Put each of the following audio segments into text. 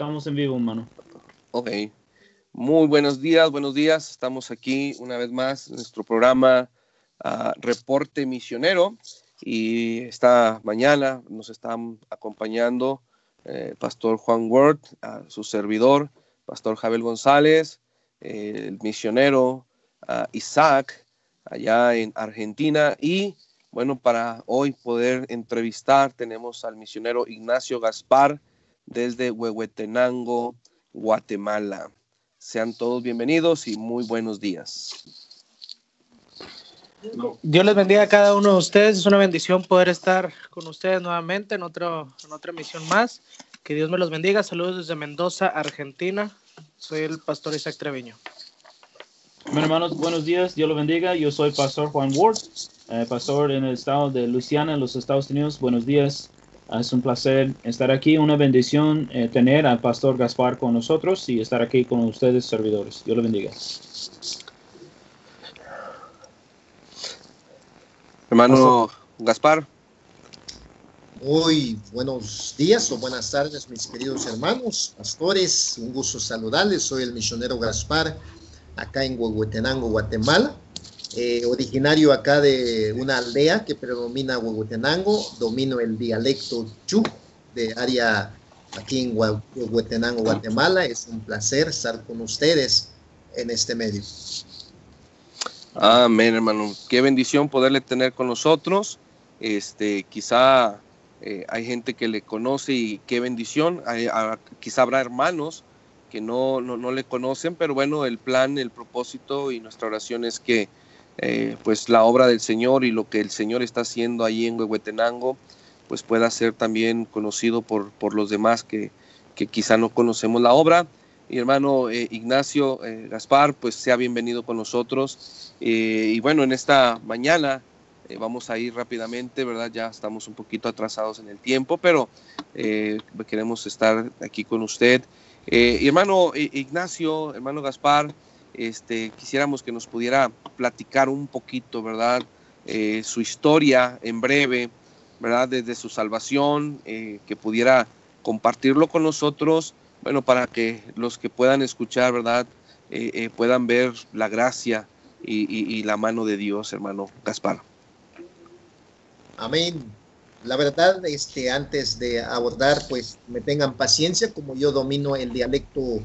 Estamos en vivo, hermano. Ok. Muy buenos días, buenos días. Estamos aquí una vez más en nuestro programa ah, Reporte Misionero. Y esta mañana nos están acompañando eh, Pastor Juan Ward, a su servidor, Pastor Javier González, el misionero Isaac, allá en Argentina. Y bueno, para hoy poder entrevistar tenemos al misionero Ignacio Gaspar desde Huehuetenango, Guatemala. Sean todos bienvenidos y muy buenos días. Dios les bendiga a cada uno de ustedes. Es una bendición poder estar con ustedes nuevamente en, otro, en otra emisión más. Que Dios me los bendiga. Saludos desde Mendoza, Argentina. Soy el pastor Isaac Treviño. Bueno, hermanos, buenos días. Dios los bendiga. Yo soy pastor Juan Ward, eh, pastor en el estado de Luisiana, en los Estados Unidos. Buenos días. Es un placer estar aquí, una bendición eh, tener al pastor Gaspar con nosotros y estar aquí con ustedes, servidores. Dios lo bendiga. Hermano Gaspar. Muy buenos días o buenas tardes, mis queridos hermanos, pastores. Un gusto saludarles. Soy el misionero Gaspar, acá en Huehuetenango, Guatemala. Eh, originario acá de una aldea que predomina Huehuetenango, domino el dialecto Chu de área aquí en Huehuetenango, Guatemala. Es un placer estar con ustedes en este medio. Amén, hermano. Qué bendición poderle tener con nosotros. Este, quizá eh, hay gente que le conoce y qué bendición. quizá habrá hermanos que no, no, no, le conocen, pero bueno, el plan, el propósito y nuestra oración es que eh, pues la obra del Señor y lo que el Señor está haciendo ahí en Huehuetenango, pues pueda ser también conocido por, por los demás que, que quizá no conocemos la obra. Y hermano eh, Ignacio eh, Gaspar, pues sea bienvenido con nosotros. y bueno, en esta mañana vamos a ir rápidamente, ¿verdad? Ya estamos un poquito atrasados en el tiempo, pero queremos estar aquí con usted. hermano Ignacio, hermano Gaspar, este, quisiéramos que nos pudiera platicar un poquito, ¿verdad? Eh, su historia en breve, ¿verdad? Desde su salvación, eh, que pudiera compartirlo con nosotros, bueno, para que los que puedan escuchar, ¿verdad? Eh, puedan ver la gracia y, la mano de Dios, hermano Gaspar. Amén. La verdad, este, antes de abordar, pues me tengan paciencia, como yo domino el dialecto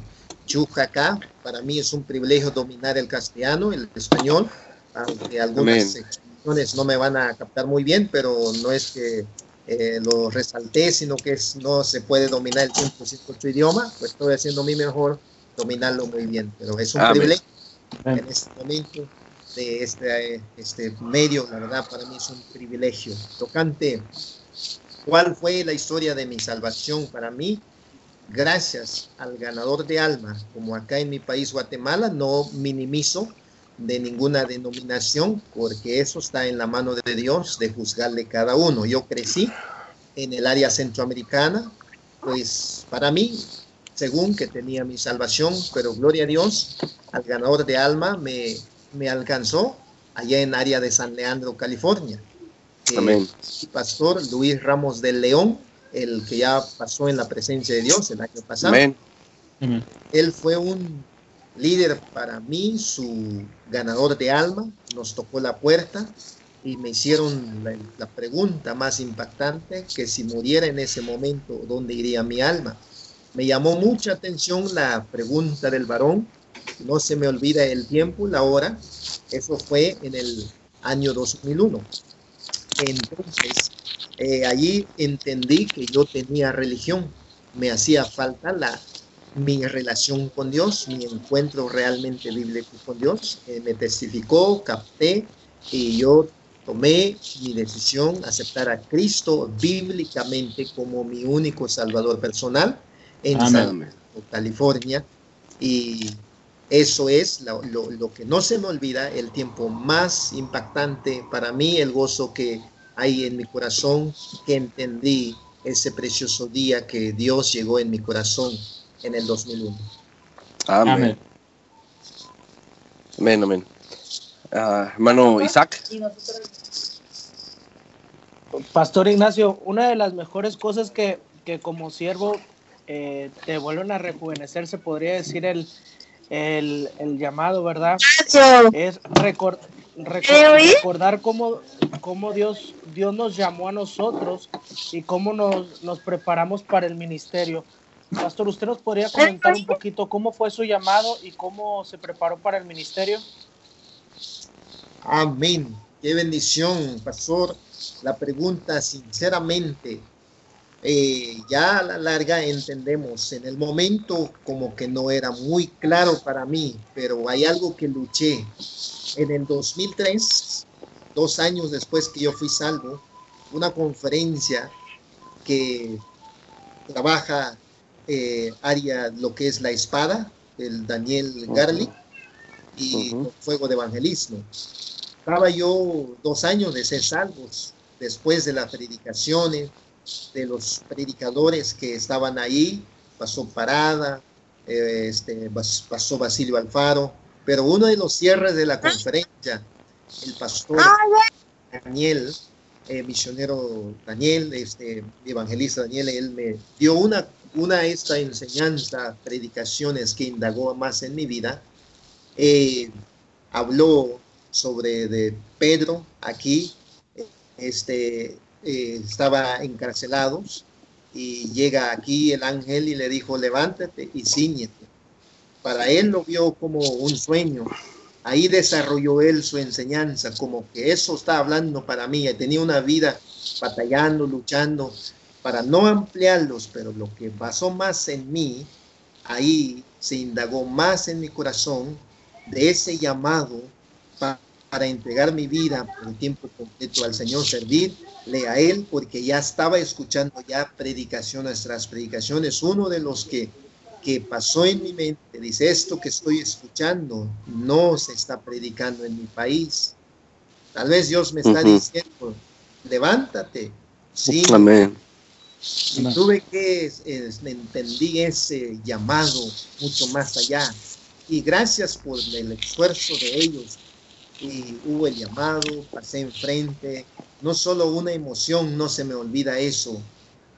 acá. Para mí es un privilegio dominar el castellano, el español, aunque algunas expresiones no me van a captar muy bien, pero no es que eh, lo resalté, sino que es, no se puede dominar el 100% su idioma, pues estoy haciendo mi mejor dominarlo muy bien, pero es un privilegio en este momento de este, este medio, la verdad para mí es un privilegio. Tocante, ¿cuál fue la historia de mi salvación para mí? Gracias al ganador de almas, como acá en mi país Guatemala, no minimizo de ninguna denominación, porque eso está en la mano de Dios de juzgarle cada uno. Yo crecí en el área centroamericana, pues para mí, según que tenía mi salvación, pero gloria a Dios, al ganador de alma me, me alcanzó allá en área de San Leandro, California. Amén. pastor Luis Ramos del León, el que ya pasó en la presencia de Dios el año pasado. Él fue un líder para mí, su ganador de alma, nos tocó la puerta y me hicieron la, pregunta más impactante, que si muriera en ese momento, ¿dónde iría mi alma? Me llamó mucha atención la pregunta del varón, no se me olvida el tiempo, la hora, eso fue en el año 2001. Entonces, eh, allí entendí que yo tenía religión, me hacía falta la, mi relación con Dios, mi encuentro realmente bíblico con Dios, eh, me testificó, capté y yo tomé mi decisión, aceptar a Cristo bíblicamente como mi único salvador personal en California. Y eso es lo, lo, que no se me olvida, el tiempo más impactante para mí, el gozo que hay en mi corazón que entendí ese precioso día que Dios llegó en mi corazón en el 2001. Amén. Amén, amén. Ah, hermano Isaac. Pastor Ignacio, una de las mejores cosas que, que como siervo eh, te vuelven a rejuvenecer, se podría decir el, el, el llamado, ¿verdad? Es recordar cómo, cómo Dios, Dios nos llamó a nosotros y cómo nos, nos preparamos para el ministerio. Pastor, ¿usted nos podría comentar un poquito cómo fue su llamado y cómo se preparó para el ministerio? Amén. Qué bendición, pastor. La pregunta, sinceramente, eh, ya a la larga entendemos, en el momento como que no era muy claro para mí, pero hay algo que luché. En el 2003, dos años después que yo fui salvo, una conferencia que trabaja eh, área lo que es la espada, el Daniel Garlic y fuego de evangelismo. Estaba yo dos años de ser salvos después de las predicaciones, de los predicadores que estaban ahí, pasó Parada, eh, este, pasó Basilio Alfaro, pero uno de los cierres de la conferencia, el pastor Daniel, eh, misionero Daniel, este, evangelista Daniel, él me dio una, una esta enseñanza, predicaciones que indagó más en mi vida. Eh, habló sobre de Pedro aquí, este, eh, estaba encarcelados y llega aquí el ángel y le dijo, levántate y ciñete. Para él lo vio como un sueño. Ahí desarrolló él su enseñanza, como que eso está hablando para mí. Tenía una vida batallando, luchando para no ampliarlos, pero lo que pasó más en mí, ahí se indagó más en mi corazón de ese llamado para, para entregar mi vida por el tiempo completo al Señor, servir a Él porque ya estaba escuchando ya predicaciones tras predicaciones. Uno de los que, que pasó en mi mente dice, esto que estoy escuchando no se está predicando en mi país. Tal vez Dios me está diciendo, levántate. Sí. Amén. Y tuve que entendí ese llamado mucho más allá. Y gracias por el esfuerzo de ellos. Y hubo el llamado, pasé enfrente, no solo una emoción, no se me olvida eso.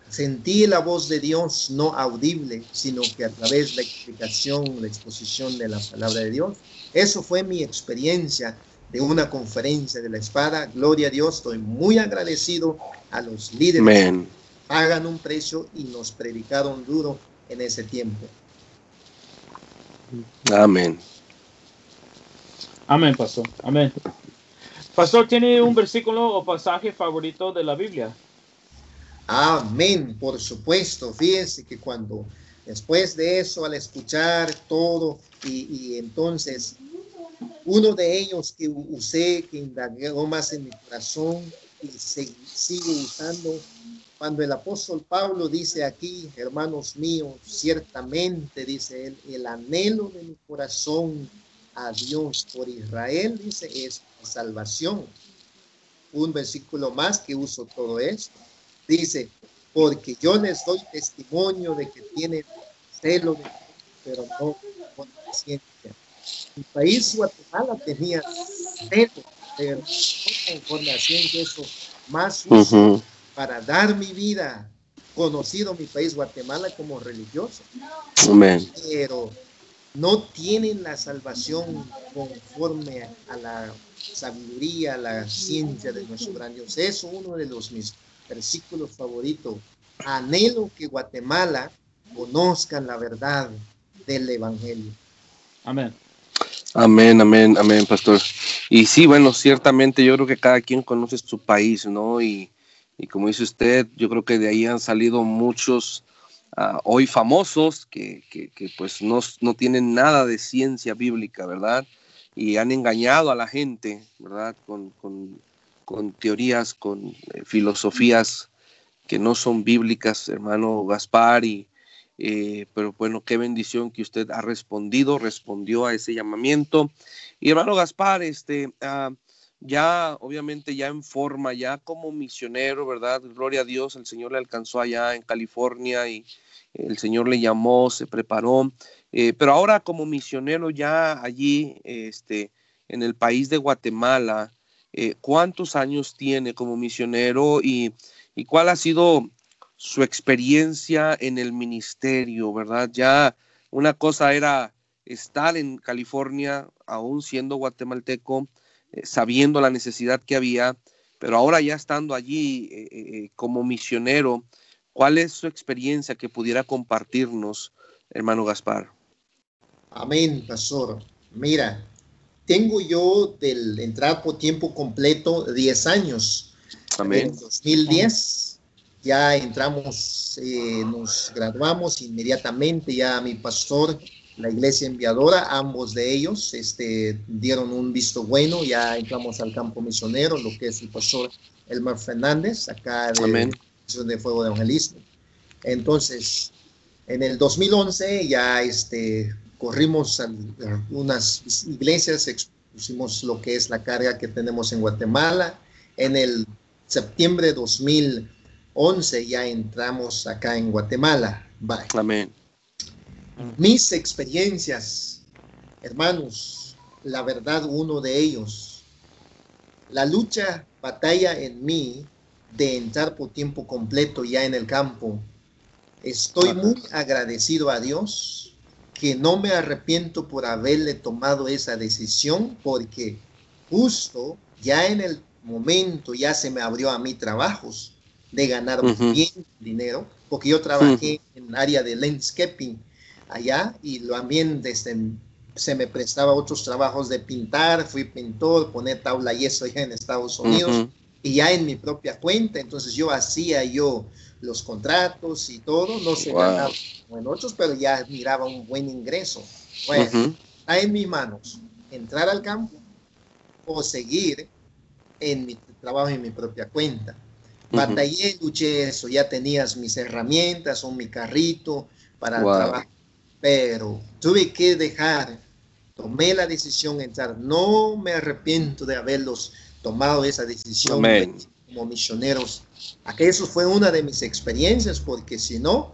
Sentí la voz de Dios no audible, sino que a través de la explicación, la exposición de la palabra de Dios. Eso fue mi experiencia de una conferencia de la espada. Gloria a Dios, estoy muy agradecido a los líderes que pagan un precio y nos predicaron duro en ese tiempo. Amén. Amén, pastor. Amén. Pastor, ¿tiene un versículo o pasaje favorito de la Biblia? Amén, por supuesto. Fíjense que cuando después de eso, al escuchar todo, y, entonces uno de ellos que usé, que indagó más en mi corazón y se, sigue usando, cuando el apóstol Pablo dice aquí, hermanos míos, ciertamente, dice él, el anhelo de mi corazón a Dios por Israel, dice, es salvación. Un versículo más que uso todo esto. Dice, porque yo les doy testimonio de que tienen celo, de, pero no con paciencia. Mi país Guatemala tenía celo, pero no conforme a ciencia, eso más para dar mi vida conocido mi país Guatemala como religioso. Pero no tienen la salvación conforme a la sabiduría, la ciencia de nuestro gran Dios. Es uno de los mis versículos favoritos. Anhelo que Guatemala conozcan la verdad del Evangelio. Amén. Amén, amén, amén, pastor. Y sí, bueno, ciertamente yo creo que cada quien conoce su país, ¿no? Y, como dice usted, yo creo que de ahí han salido muchos ah, hoy famosos que, que, pues no, no, tienen nada de ciencia bíblica, ¿verdad? y han engañado a la gente, ¿verdad? Con, teorías, con eh, filosofías que no son bíblicas, hermano Gaspar, y, eh, pero bueno, qué bendición que usted ha respondido, respondió a ese llamamiento. Y hermano Gaspar, este, ah, ya obviamente ya en forma, ya como misionero, ¿verdad? Gloria a Dios, el Señor le alcanzó allá en California y el Señor le llamó, se preparó. Eh, pero ahora como misionero ya allí, este, en el país de Guatemala, eh, ¿cuántos años tiene como misionero y, cuál ha sido su experiencia en el ministerio, ¿verdad? Ya una cosa era estar en California, aún siendo guatemalteco, eh, sabiendo la necesidad que había, pero ahora ya estando allí eh, como misionero, ¿cuál es su experiencia que pudiera compartirnos, hermano Gaspar? Amén, pastor. Mira, tengo yo del entrar por tiempo completo 10 años. Amén. En 2010 ya entramos, nos graduamos inmediatamente, ya mi pastor la iglesia enviadora, ambos de ellos este, dieron un visto bueno, ya entramos al campo misionero, lo que es el pastor Elmer Fernández, acá de Amén. de Fuego de Evangelismo. Entonces, en el 2011 ya este, corrimos a unas iglesias, expusimos lo que es la carga que tenemos en Guatemala. En el septiembre de 2011 ya entramos acá en Guatemala. Bye. Amén. Mis experiencias, hermanos, la verdad, uno de ellos, la lucha, batalla en mí de entrar por tiempo completo ya en el campo. Estoy muy agradecido a Dios que no me arrepiento por haberle tomado esa decisión porque justo ya en el momento ya se me abrió a mí trabajos de ganar uh -huh. bien dinero porque yo trabajé uh -huh. en área de landscaping allá y también desde, se me prestaba otros trabajos de pintar, fui pintor, poner tabla y eso ya en Estados Unidos uh -huh. y ya en mi propia cuenta, entonces yo hacía yo los contratos y todo, no se wow. ganaba como en otros, pero ya miraba un buen ingreso. Bueno, uh -huh. está en mis manos entrar al campo o seguir en mi trabajo en mi propia cuenta. Batallé, uh -huh. luché eso, ya tenías mis herramientas o mi carrito para wow. trabajar pero tuve que dejar, tomé la decisión de entrar. No me arrepiento de haberlos tomado esa decisión Amén. como misioneros. Aquello fue una de mis experiencias, porque si no,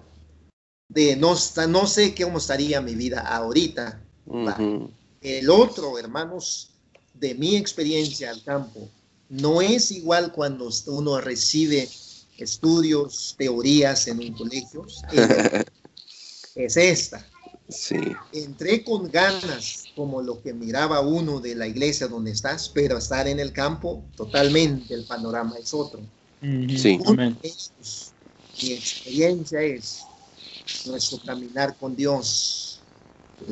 de no, no sé cómo estaría mi vida ahorita. Uh -huh. El otro, hermanos, de mi experiencia al campo, no es igual cuando uno recibe estudios, teorías en un colegio. es esta. Sí. Entré con ganas, como lo que miraba uno de la iglesia donde estás, pero estar en el campo, totalmente el panorama es otro. Sí. Amén. Mi experiencia es nuestro caminar con Dios,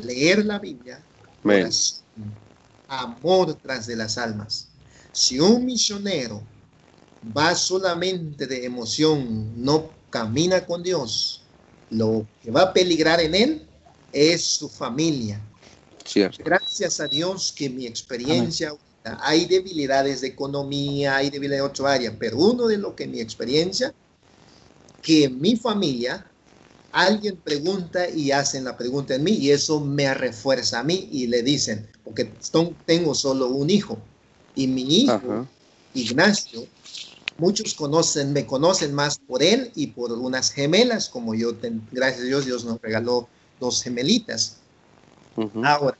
leer la Biblia, oración, amor tras de las almas. Si un misionero va solamente de emoción, no camina con Dios, lo que va a peligrar en él es su familia. Cierto. Gracias a Dios que mi experiencia, Amén. Hay debilidades de economía, hay debilidades de otra área, pero uno de lo que mi experiencia, que mi familia, alguien pregunta y hacen la pregunta en mí y eso me refuerza a mí y le dicen, porque tengo solo un hijo y mi hijo, Ajá. Ignacio, muchos conocen, me conocen más por él y por unas gemelas, como yo, ten, gracias a Dios, Dios nos regaló dos gemelitas. Uh -huh. Ahora,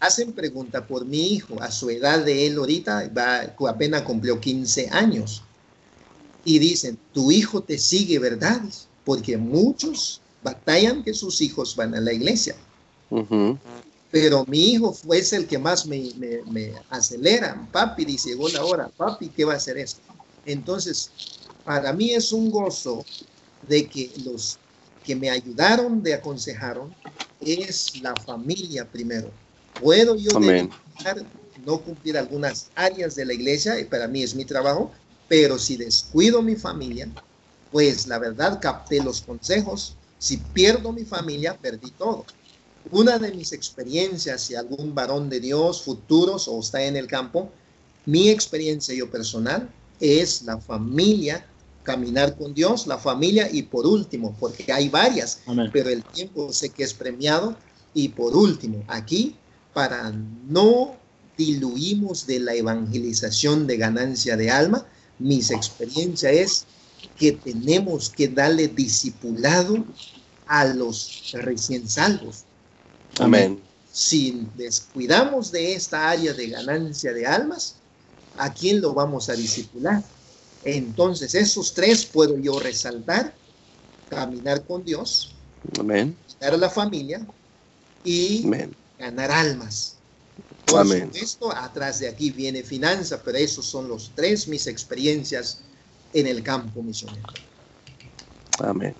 hacen pregunta por mi hijo, a su edad de él ahorita, va, apenas cumplió 15 años. Y dicen, tu hijo te sigue, ¿verdad? Porque muchos batallan que sus hijos van a la iglesia. Uh -huh. Pero mi hijo fue el que más me, me, me acelera. Papi, dice, llegó la hora. Papi, ¿qué va a hacer esto? Entonces, para mí es un gozo de que los que me ayudaron, de aconsejaron, es la familia primero. Puedo yo no cumplir algunas áreas de la iglesia, y para mí es mi trabajo, pero si descuido mi familia, pues la verdad capté los consejos. Si pierdo mi familia, perdí todo. Una de mis experiencias, si algún varón de Dios, futuros o está en el campo, mi experiencia yo personal es la familia, caminar con Dios, la familia y por último, porque hay varias, Amén. pero el tiempo sé que es premiado y por último, aquí, para no diluimos de la evangelización de ganancia de alma, mis experiencia es que tenemos que darle discipulado a los recién salvos. Amén. Si descuidamos de esta área de ganancia de almas, ¿a quién lo vamos a discipular? Entonces, esos tres puedo yo resaltar caminar con Dios, Amén. dar a la familia y Amén. ganar almas. Por Amén. supuesto, atrás de aquí viene finanza, pero esos son los tres mis experiencias en el campo misionero. Amén.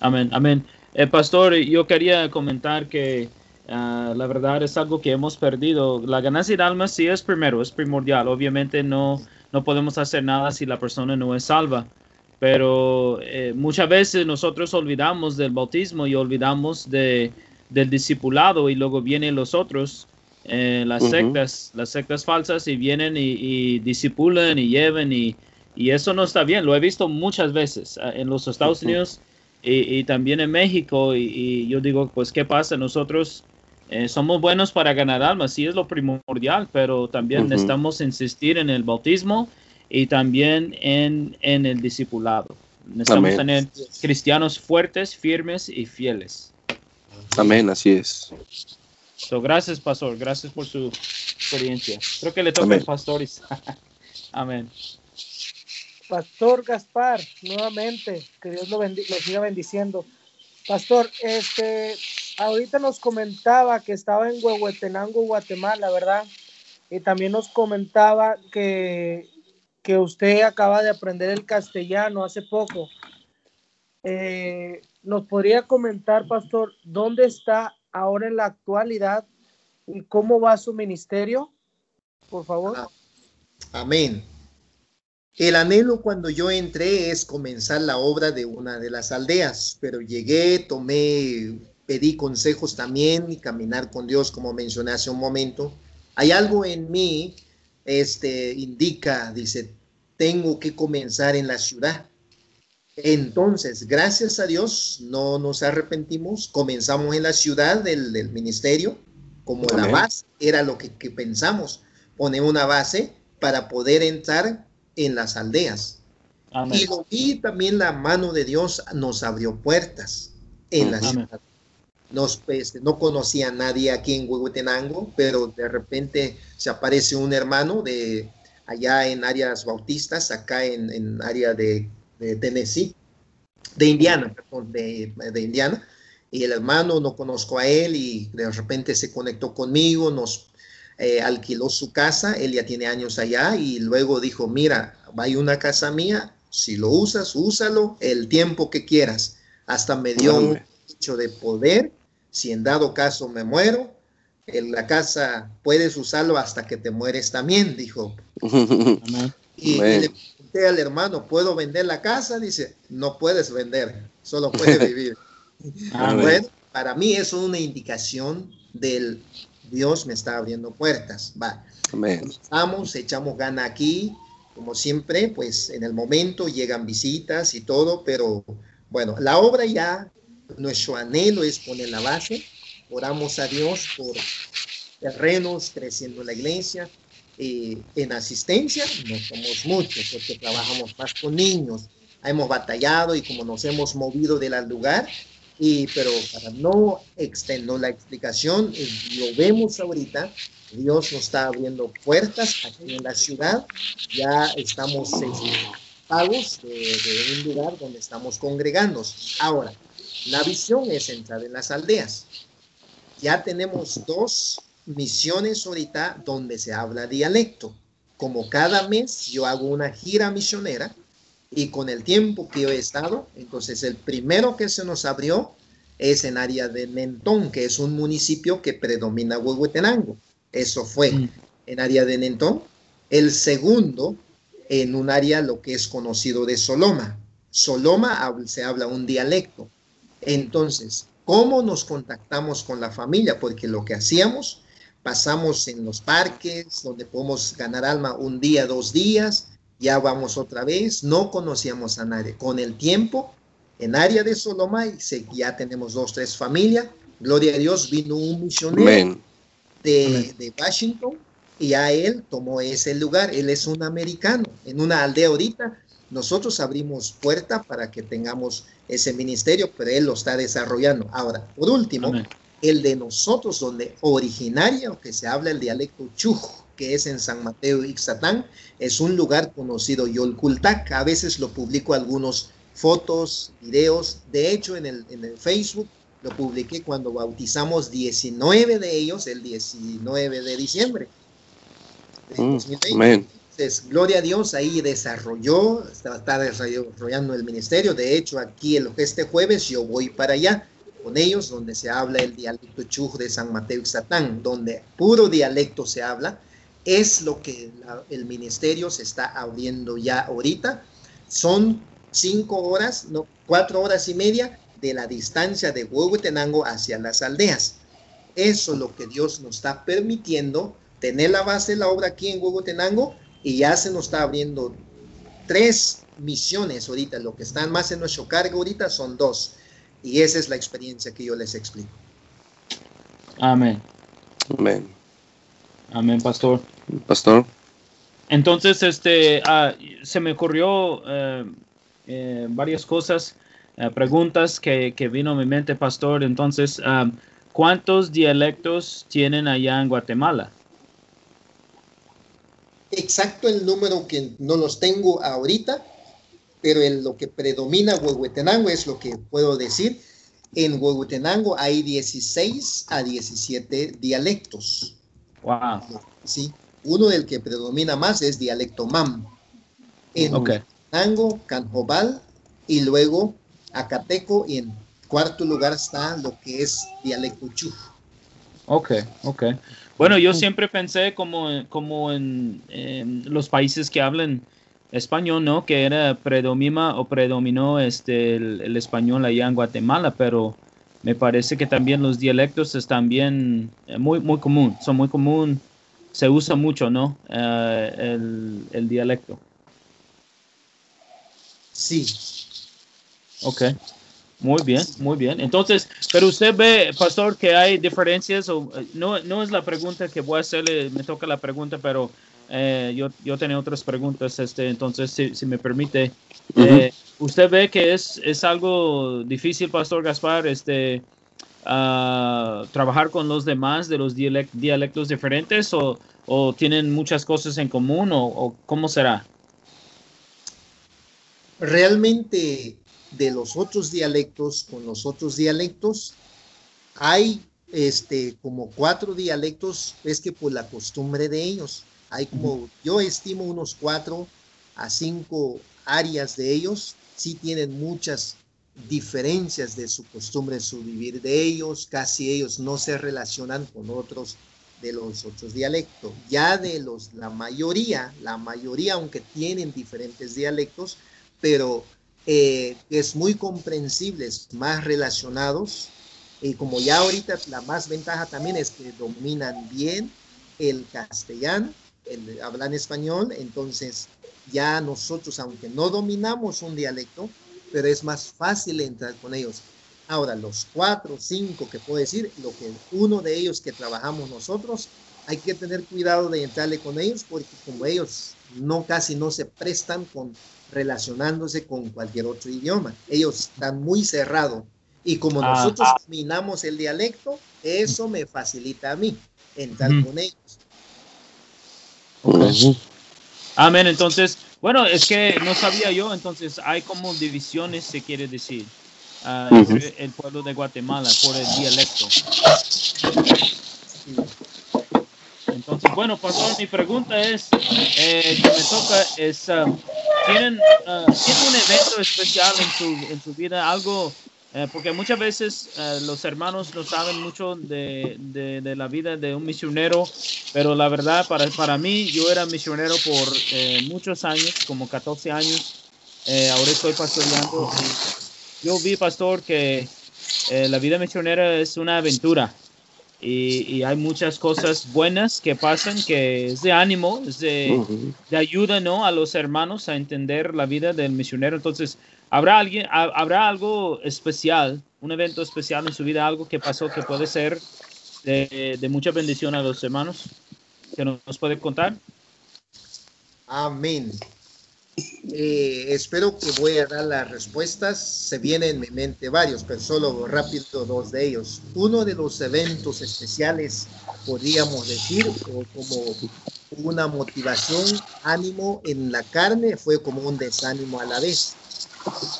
Amén, amén. Eh, pastor, yo quería comentar que ah, la verdad es algo que hemos perdido. La ganancia de almas sí es primero, es primordial. Obviamente no, no podemos hacer nada si la persona no es salva. Pero eh, muchas veces nosotros olvidamos del bautismo y olvidamos de, del discipulado y luego vienen los otros, eh, las sectas, las sectas falsas y vienen y, y disipulan y llevan y, y eso no está bien. Lo he visto muchas veces ah, en los Estados. Unidos y, y también en México. Y, y yo digo, pues, ¿qué pasa? Nosotros eh, somos buenos para ganar almas, sí es lo primordial, pero también Ujú. necesitamos insistir en el bautismo y también en, en el discipulado. Necesitamos Amén. tener cristianos fuertes, firmes y fieles. Amén, así es. So, gracias, pastor. Gracias por su experiencia. Creo que le toca al pastor. Amén. Pastor Gaspar, nuevamente, que Dios lo, bendi- lo siga bendiciendo. Pastor, este, ahorita nos comentaba que estaba en Huehuetenango, Guatemala, ¿verdad? Y también nos comentaba que, que usted acaba de aprender el castellano hace poco. Eh, ¿Nos podría comentar, Pastor, dónde está ahora en la actualidad y cómo va su ministerio? Por favor. Ah, Amén. El anhelo cuando yo entré es comenzar la obra de una de las aldeas, pero llegué, tomé, pedí consejos también y caminar con Dios, como mencioné hace un momento. Hay algo en mí, este, indica, dice, tengo que comenzar en la ciudad. Entonces, gracias a Dios, no nos arrepentimos, comenzamos en la ciudad del, del ministerio, como la base era lo que, que pensamos, poner una base para poder entrar en las aldeas. Amén. Y lo vi también la mano de Dios nos abrió puertas en la. Amén. ciudad. Nos, pues, no conocía a nadie aquí en Huehuetenango, pero de repente se aparece un hermano de allá en áreas bautistas, acá en, en área de, de Tennessee, de Indiana, perdón, de, de Indiana. Y el hermano no conozco a él y de repente se conectó conmigo, nos eh, alquiló su casa, él ya tiene años allá y luego dijo, mira, hay una casa mía, si lo usas, úsalo el tiempo que quieras. Hasta me dio un hecho de poder, si en dado caso me muero, en la casa puedes usarlo hasta que te mueres también, dijo. Y, le pregunté al hermano, ¿puedo vender la casa? Dice, no puedes vender, solo puedes vivir. Amén. Bueno, para mí es una indicación del Dios me está abriendo puertas. Va, comenzamos, echamos gana aquí, como siempre, pues en el momento llegan visitas y todo, pero bueno, la obra ya, nuestro anhelo es poner la base, oramos a Dios por terrenos, creciendo la iglesia. Eh, en asistencia no somos muchos porque trabajamos más con niños. Hemos batallado y como nos hemos movido del lugar, y, pero para no extender la explicación, lo vemos ahorita, Dios nos está abriendo puertas aquí en la ciudad, ya estamos pagos de, de un lugar donde estamos congregándonos. Ahora, la visión es entrar en las aldeas. Ya tenemos dos misiones ahorita donde se habla dialecto. Como cada mes yo hago una gira misionera y con el tiempo que yo he estado, entonces el primero que se nos abrió es en área de Mentón, que es un municipio que predomina Huehuetenango. Eso fue Mm. en área de Mentón. El segundo en un área lo que es conocido de Soloma. Soloma se habla un dialecto. Entonces, ¿cómo nos contactamos con la familia? Porque lo que hacíamos, pasamos en los parques donde podemos ganar alma un día, dos días, ya vamos otra vez, no conocíamos a nadie. Con el tiempo, en área de Soloma, y se- ya tenemos dos, tres familias. Gloria a Dios, vino un misionero de, de Washington y a él tomó ese lugar. Él es un americano en una aldea ahorita. Nosotros abrimos puerta para que tengamos ese ministerio, pero él lo está desarrollando. Ahora, por último, Amén. el de nosotros, donde originario que se habla el dialecto chuj, que es en San Mateo Ixtatán, es un lugar conocido Yolcultac. A veces lo publico algunos fotos, videos. De hecho, en el, en el Facebook lo publiqué cuando bautizamos 19 de ellos el 19 de diciembre de 2020. Amén. Entonces, gloria a Dios, ahí desarrolló, está, desarrollando el ministerio. De hecho, aquí el, este jueves yo voy para allá con ellos, donde se habla el dialecto chuj de San Mateo y Satán, donde puro dialecto se habla. Es lo que el ministerio se está abriendo ya ahorita. Son cinco horas, no, cuatro horas y media de la distancia de Huehuetenango hacia las aldeas. Eso es lo que Dios nos está permitiendo, tener la base de la obra aquí en Huehuetenango y ya se nos está abriendo tres misiones ahorita. Lo que están más en nuestro cargo ahorita son dos. Y esa es la experiencia que yo les explico. Amén. Amén. Amén, pastor. Pastor. Entonces, este, ah, se me ocurrió eh, eh, varias cosas, eh, preguntas que, que vino a mi mente, pastor. Entonces, ah, ¿cuántos dialectos tienen allá en Guatemala? Exacto el número que no los tengo ahorita, pero en lo que predomina Huehuetenango es lo que puedo decir. En Huehuetenango hay 16 a 17 dialectos. Wow. ¿sí? Uno del que predomina más es dialecto MAM. En Ok. Huehuetenango, Canjobal y luego Acateco y en cuarto lugar está lo que es dialecto Chuj. Ok, ok. Bueno, yo siempre pensé como, como en, en los países que hablan español, ¿no? Que era predomina o predominó este, el, el español allá en Guatemala, pero me parece que también los dialectos están bien, eh, muy, muy común, son muy común, se usa mucho, ¿no? Eh, el, el dialecto. Sí, Ok. Muy bien, muy bien. Entonces, pero usted ve, pastor, que hay diferencias, o eh, no, no es la pregunta que voy a hacerle, me toca la pregunta, pero eh, yo, yo tenía otras preguntas, este, entonces, si, si me permite, eh, ¿usted ve que es, es algo difícil, pastor Gaspar, este, ah, trabajar con los demás de los dialec- dialectos diferentes o, o tienen muchas cosas en común o, o cómo será? realmente de los otros dialectos con los otros dialectos hay este como cuatro dialectos es que por la costumbre de ellos. Hay como yo estimo unos cuatro a cinco áreas de ellos. Sí tienen muchas diferencias de su costumbre su vivir de ellos. Casi ellos no se relacionan con otros de los otros dialectos. Ya de los la mayoría la mayoría aunque tienen diferentes dialectos pero eh, es muy comprensibles, más relacionados. Y como ya ahorita la más ventaja también es que dominan bien el castellano, el hablan español, entonces ya nosotros, aunque no dominamos un dialecto, pero es más fácil entrar con ellos. Ahora, los cuatro, cinco que puedo decir, lo que uno de ellos que trabajamos nosotros, hay que tener cuidado de entrarle con ellos porque como ellos no casi no se prestan con relacionándose con cualquier otro idioma. Ellos están muy cerrados. Y como Ah. nosotros dominamos el dialecto, eso me facilita a mí entrar Ujú. con ellos. Ujú. Amén. Entonces, bueno, es que no sabía yo, entonces hay como divisiones, se quiere decir, ah, entre el pueblo de Guatemala por el dialecto. Sí. Bueno, pastor, mi pregunta es, eh, que me toca, es, ah, ¿tienen, ah, ¿tienen un evento especial en su, en su vida? Algo, eh, porque muchas veces eh, los hermanos no saben mucho de, de- de la vida de un misionero, pero la verdad, para, para mí, yo era misionero por eh, muchos años, como 14 años. Eh, ahora estoy pastoreando. Yo vi, pastor, que la vida misionera es una aventura y, y hay muchas cosas buenas que pasan que es de ánimo, es de, Ujú. de ayuda ¿no? a los hermanos a entender la vida del misionero. Entonces, ¿habrá, alguien, ha- ¿habrá algo especial, un evento especial en su vida, algo que pasó que puede ser de, de mucha bendición a los hermanos? ¿Que nos, nos puede contar? Amén. Eh, espero que voy a dar las respuestas. Se vienen en mi mente varios, pero solo rápido dos de ellos. Uno de los eventos especiales, podríamos decir, o como una motivación, ánimo en la carne, fue como un desánimo a la vez.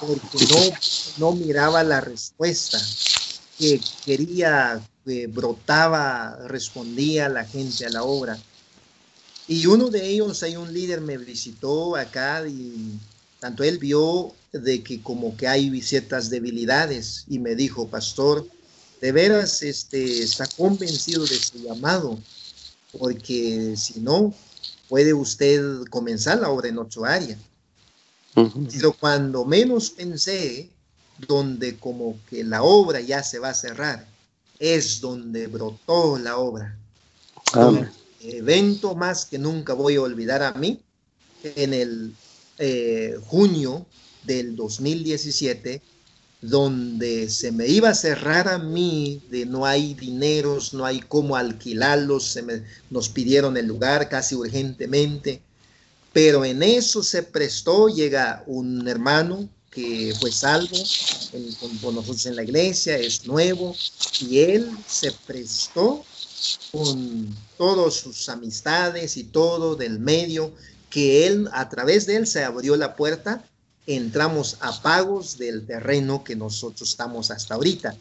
porque no, no miraba la respuesta que quería, que brotaba, respondía la gente a la obra. Y uno de ellos, hay un líder, me visitó acá y tanto él vio de que como que hay ciertas debilidades y me dijo, pastor, de veras este, está convencido de su llamado, porque si no, puede usted comenzar la obra en ocho áreas. Pero cuando menos pensé, donde como que la obra ya se va a cerrar, es donde brotó la obra. Evento más que nunca voy a olvidar a mí, en el eh, junio del 2017, donde se me iba a cerrar a mí de no hay dineros, no hay cómo alquilarlos, se me, nos pidieron el lugar casi urgentemente, pero en eso se prestó, llega un hermano que fue salvo con, nosotros en la iglesia, es nuevo, y él se prestó con todas sus amistades y todo del medio, que él, a través de él se abrió la puerta entramos a pagos del terreno que nosotros estamos hasta ahorita.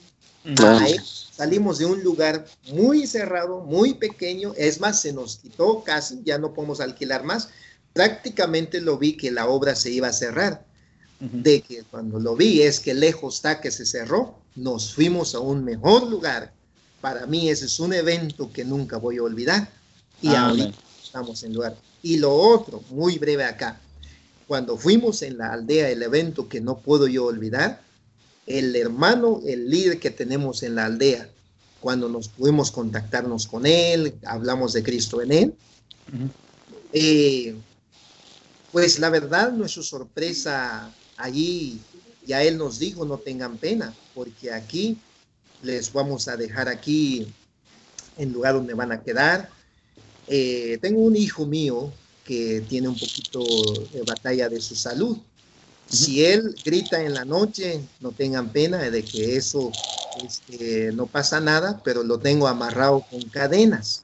salimos de un lugar muy cerrado, muy pequeño, es más, se nos quitó casi, ya no podemos alquilar más. Prácticamente lo vi que la obra se iba a cerrar. De que cuando lo vi es que lejos está que se cerró, nos fuimos a un mejor lugar. Para mí ese es un evento que nunca voy a olvidar. Y ahorita estamos en lugar. Y lo otro, muy breve acá, cuando fuimos en la aldea, el evento que no puedo yo olvidar, el hermano, el líder que tenemos en la aldea, cuando nos pudimos contactarnos con él, hablamos de Cristo en él, eh, pues la verdad, nuestra sorpresa allí, ya él nos dijo, no tengan pena, porque aquí les vamos a dejar aquí en lugar donde van a quedar. Eh, tengo un hijo mío que tiene un poquito de batalla de su salud. Si él grita en la noche, no tengan pena de que eso este, no pasa nada, pero lo tengo amarrado con cadenas.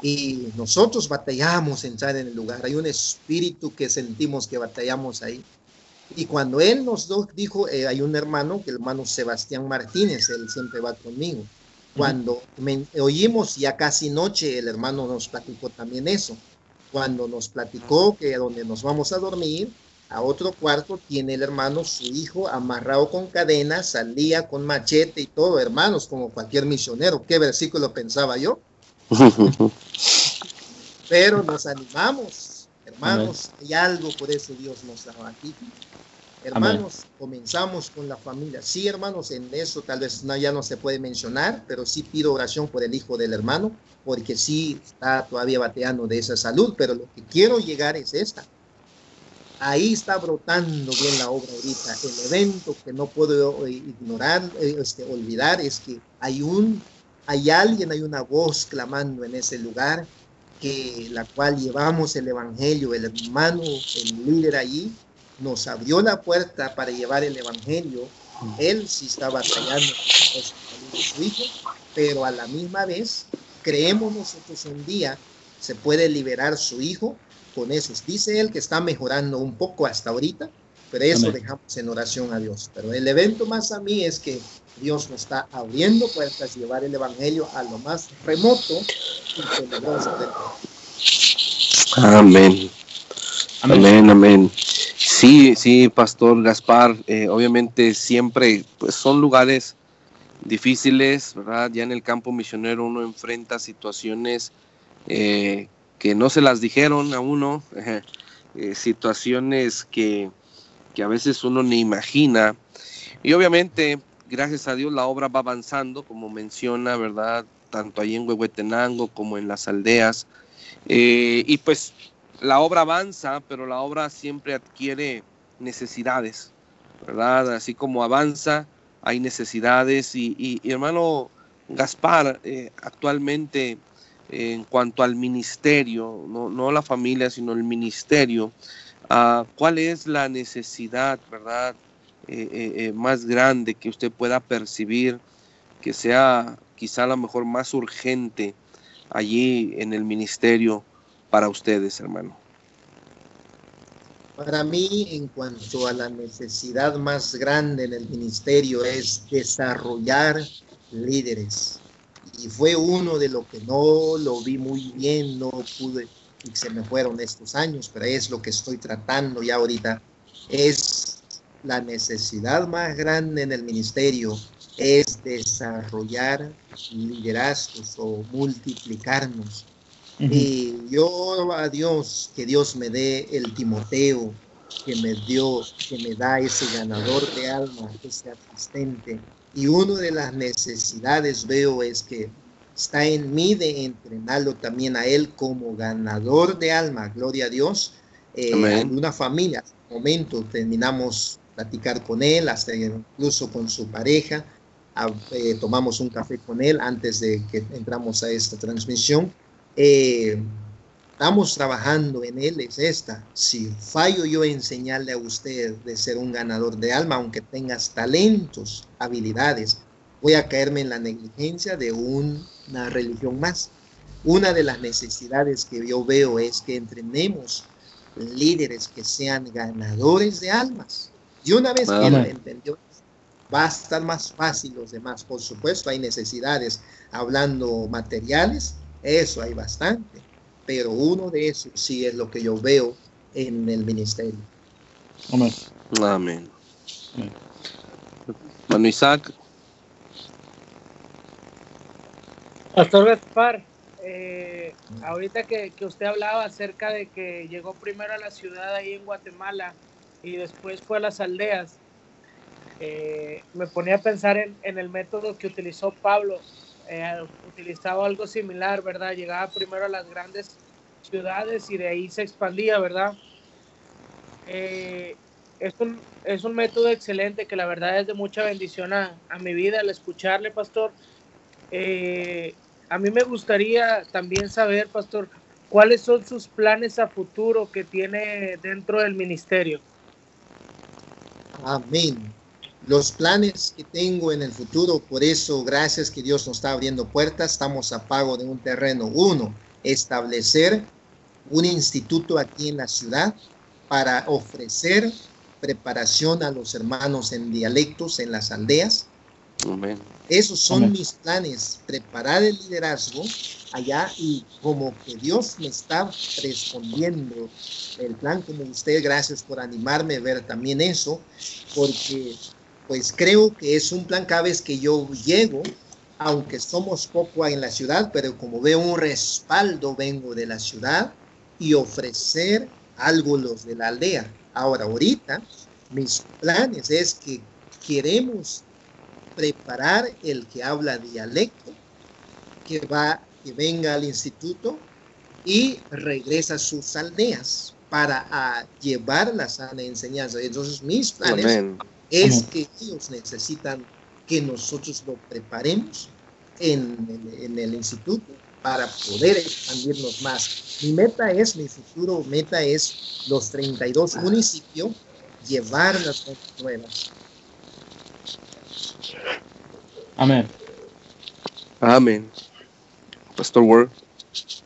Y nosotros batallamos entrar en el lugar. Hay un espíritu que sentimos que batallamos ahí. Y cuando él nos dijo, eh, hay un hermano, el hermano Sebastián Martínez, él siempre va conmigo. Cuando oímos ya casi noche, el hermano nos platicó también eso. Cuando nos platicó que donde nos vamos a dormir, a otro cuarto tiene el hermano su hijo amarrado con cadenas, salía con machete y todo, hermanos, como cualquier misionero. ¿Qué versículo pensaba yo? Pero nos animamos, hermanos, hay algo por eso Dios nos da aquí. Hermanos, comenzamos con la familia. Sí, hermanos, en eso tal vez no, ya no se puede mencionar, pero sí pido oración por el hijo del hermano, porque sí está todavía bateando de esa salud, pero lo que quiero llegar es esta. Ahí está brotando bien la obra ahorita. El evento que no puedo ignorar, eh, este, olvidar, es que hay un, hay alguien, hay una voz clamando en ese lugar, que la cual llevamos el evangelio, el hermano, el líder allí, nos abrió la puerta para llevar el Evangelio. Él sí está batallando con su hijo, pero a la misma vez creemos nosotros un día se puede liberar su hijo con eso. Dice él que está mejorando un poco hasta ahorita, pero eso dejamos en oración a Dios. Pero el evento más a mí es que Dios nos está abriendo puertas, llevar el Evangelio a lo más remoto Amén. Amén, amén. Sí, sí, Pastor Gaspar, eh, obviamente siempre pues, son lugares difíciles, ¿verdad? Ya en el campo misionero uno enfrenta situaciones eh, que no se las dijeron a uno, eh, situaciones que, que, a veces uno ni imagina. Y obviamente, gracias a Dios, la obra va avanzando, como menciona, ¿verdad? Tanto ahí en Huehuetenango como en las aldeas. y pues la obra avanza, pero la obra siempre adquiere necesidades, ¿verdad? Así como avanza, hay necesidades. Y, hermano Gaspar, eh, actualmente en cuanto al ministerio, no, la familia, sino el ministerio, ah, ¿cuál es la necesidad, verdad, eh, eh, más grande que usted pueda percibir que sea quizá a lo mejor más urgente allí en el ministerio? para ustedes, hermano? Para mí, en cuanto a la necesidad más grande en el ministerio, es desarrollar líderes. Y fue uno de lo que no lo vi muy bien, no pude, y se me fueron estos años, pero es lo que estoy tratando ya ahorita. Es la necesidad más grande en el ministerio, es desarrollar liderazgos o multiplicarnos y yo a Dios, que Dios me dé el Timoteo, que me dio, que me da ese ganador de alma, ese asistente. Y una de las necesidades veo es que está en mí de entrenarlo también a él como ganador de alma, gloria a Dios. Eh, en una familia, momento terminamos platicar con él, hasta incluso con su pareja, eh, tomamos un café con él antes de que entramos a esta transmisión eh, estamos trabajando en él es esta. Si fallo yo enseñarle a usted de ser un ganador de alma, aunque tengas talentos, habilidades, voy a caerme en la negligencia de una religión más. Una de las necesidades que yo veo es que entrenemos líderes que sean ganadores de almas. Y una vez que lo entendió, va a estar más fácil los demás. Por supuesto, hay necesidades hablando materiales, eso hay bastante, pero uno de esos sí es lo que yo veo en el ministerio. Amén. Amén. Manu Isaac. Pastor Gaspar, eh, ahorita que, usted hablaba acerca de que llegó primero a la ciudad ahí en Guatemala y después fue a las aldeas, eh, me ponía a pensar en, en, el método que utilizó Pablo eh, utilizaba algo similar, ¿verdad? Llegaba primero a las grandes ciudades y de ahí se expandía, ¿verdad? Eh, es, un, es un método excelente que la verdad es de mucha bendición a, a mi vida al escucharle, pastor. Eh, a mí me gustaría también saber, pastor, cuáles son sus planes a futuro que tiene dentro del ministerio. Amén los planes que tengo en el futuro, por eso gracias que Dios nos está abriendo puertas, estamos a pago de un terreno. Uno, establecer un instituto aquí en la ciudad para ofrecer preparación a los hermanos en dialectos en las aldeas. Esos son mis planes, preparar el liderazgo allá y como que Dios me está respondiendo el plan como usted, gracias por animarme a ver también eso, porque pues creo que es un plan cada vez que yo llego, aunque somos poco en la ciudad, pero como veo un respaldo, vengo de la ciudad y ofrecer algo los de la aldea. Ahora, ahorita, mis planes es que queremos preparar el que habla dialecto, que va, que venga al instituto y regresa a sus aldeas para a, llevar la sana enseñanza. Entonces, mis planes es que ellos necesitan que nosotros lo preparemos en, en, el instituto para poder expandirnos más. Mi meta es, mi futuro meta es los 32 municipios, llevar las nuevas. Amén. Amén. Pastor Word.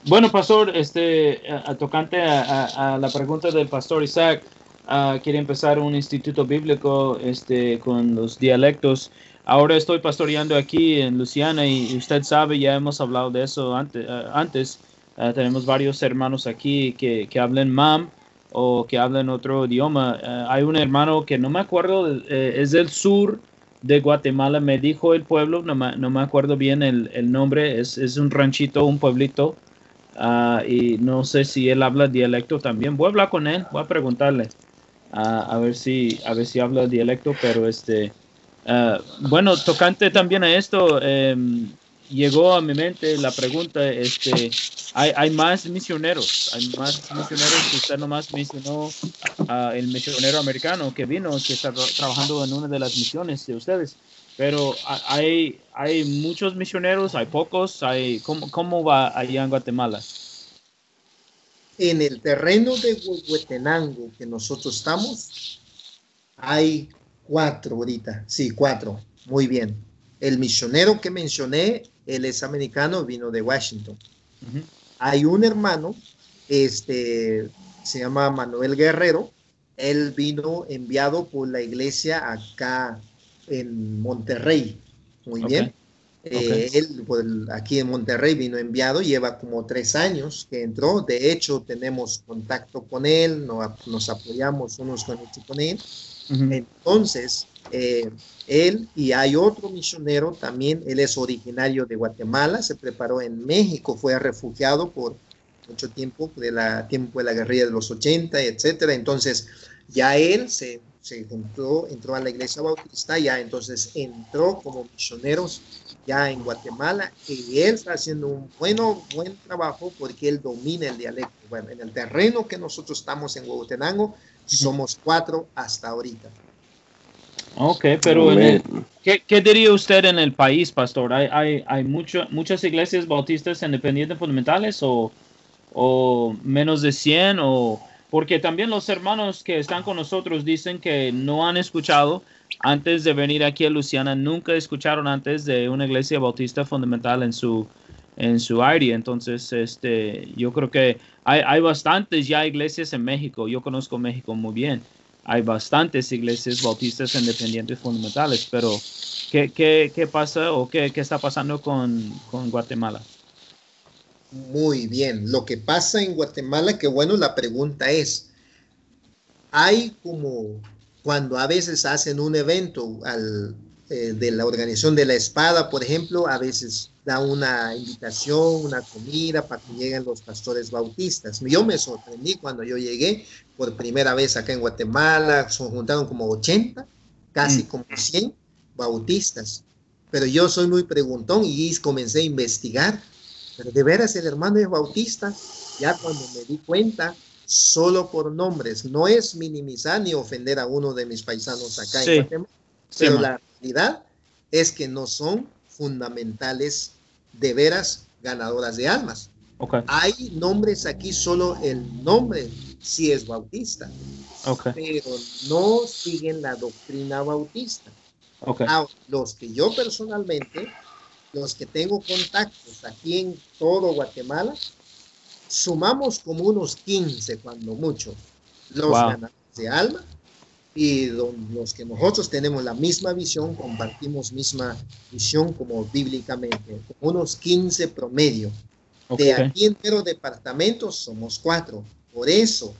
Bueno, pastor, este, a, tocante a, a, la pregunta del pastor Isaac, uh, quiere empezar un instituto bíblico este, con los dialectos. Ahora estoy pastoreando aquí en Luciana y usted sabe, ya hemos hablado de eso antes. antes. Ah, tenemos varios hermanos aquí que, que hablan MAM o que hablan otro idioma. Ah, hay un hermano que no me acuerdo, eh, es del sur de Guatemala, me dijo el pueblo, no, no me acuerdo bien el, el nombre, es, es, un ranchito, un pueblito, y no sé si él habla dialecto también. Voy a hablar con él, voy a preguntarle a, ver si a ver si habla dialecto, pero este ah, bueno, tocante también a esto, em, llegó a mi mente la pregunta, este, hay, hay más misioneros, hay más misioneros, usted nomás mencionó uh, el misionero americano que vino, que está trabajando en una de las misiones de ustedes, pero hay, hay muchos misioneros, hay pocos, hay, ¿cómo, cómo va allá en Guatemala? en el terreno de Huehuetenango que nosotros estamos, hay cuatro ahorita, sí, cuatro, muy bien. El misionero que mencioné, él es americano, vino de Washington. Hay un hermano, este, se llama Manuel Guerrero, él vino enviado por la iglesia acá en Monterrey. Muy bien. Eh, él pues, aquí en Monterrey vino enviado, lleva como tres años que entró. De hecho, tenemos contacto con él, nos, apoyamos unos con, con él. Entonces, eh, él y hay otro misionero también, él es originario de Guatemala, se preparó en México, fue refugiado por mucho tiempo, de la tiempo de la guerrilla de los 80, etcétera. Entonces, ya él se, se entró, entró a la iglesia bautista, ya entonces entró como misioneros ya en Guatemala y él está haciendo un bueno, buen trabajo porque él domina el dialecto. Bueno, en el terreno que nosotros estamos en Huehuetenango, somos cuatro hasta ahorita. Ok, pero ¿qué, diría usted en el país, pastor? ¿Hay, hay, hay muchas iglesias bautistas independientes fundamentales o, o menos de 100? O, porque también los hermanos que están con nosotros dicen que no han escuchado antes de venir aquí a Luciana, nunca escucharon antes de una iglesia bautista fundamental en su, en su área. Entonces, este, yo creo que hay, hay bastantes ya iglesias en México. Yo conozco México muy bien. Hay bastantes iglesias bautistas independientes fundamentales, pero ¿qué, qué, qué pasa o qué, qué está pasando con, con Guatemala? Muy bien. Lo que pasa en Guatemala, que bueno, la pregunta es, hay como cuando a veces hacen un evento al, eh, de la organización de la espada, por ejemplo, a veces da una invitación, una comida para que lleguen los pastores bautistas. Yo me sorprendí cuando yo llegué por primera vez acá en Guatemala, se juntaron como 80, casi mm. como 100 bautistas. Pero yo soy muy preguntón y comencé a investigar. Pero de veras el hermano es bautista. Ya cuando me di cuenta, solo por nombres, no es minimizar ni ofender a uno de mis paisanos acá en Guatemala, pero la realidad es que no son fundamentales de veras ganadoras de almas. Hay nombres aquí, solo el nombre sí es bautista, pero no siguen la doctrina bautista. los que yo personalmente, los que tengo contactos aquí en todo Guatemala, sumamos como unos 15 cuando mucho los ganadores de alma y los que nosotros tenemos la misma visión, compartimos misma visión como bíblicamente, unos 15 promedio. De aquí entero departamentos somos cuatro. Por eso,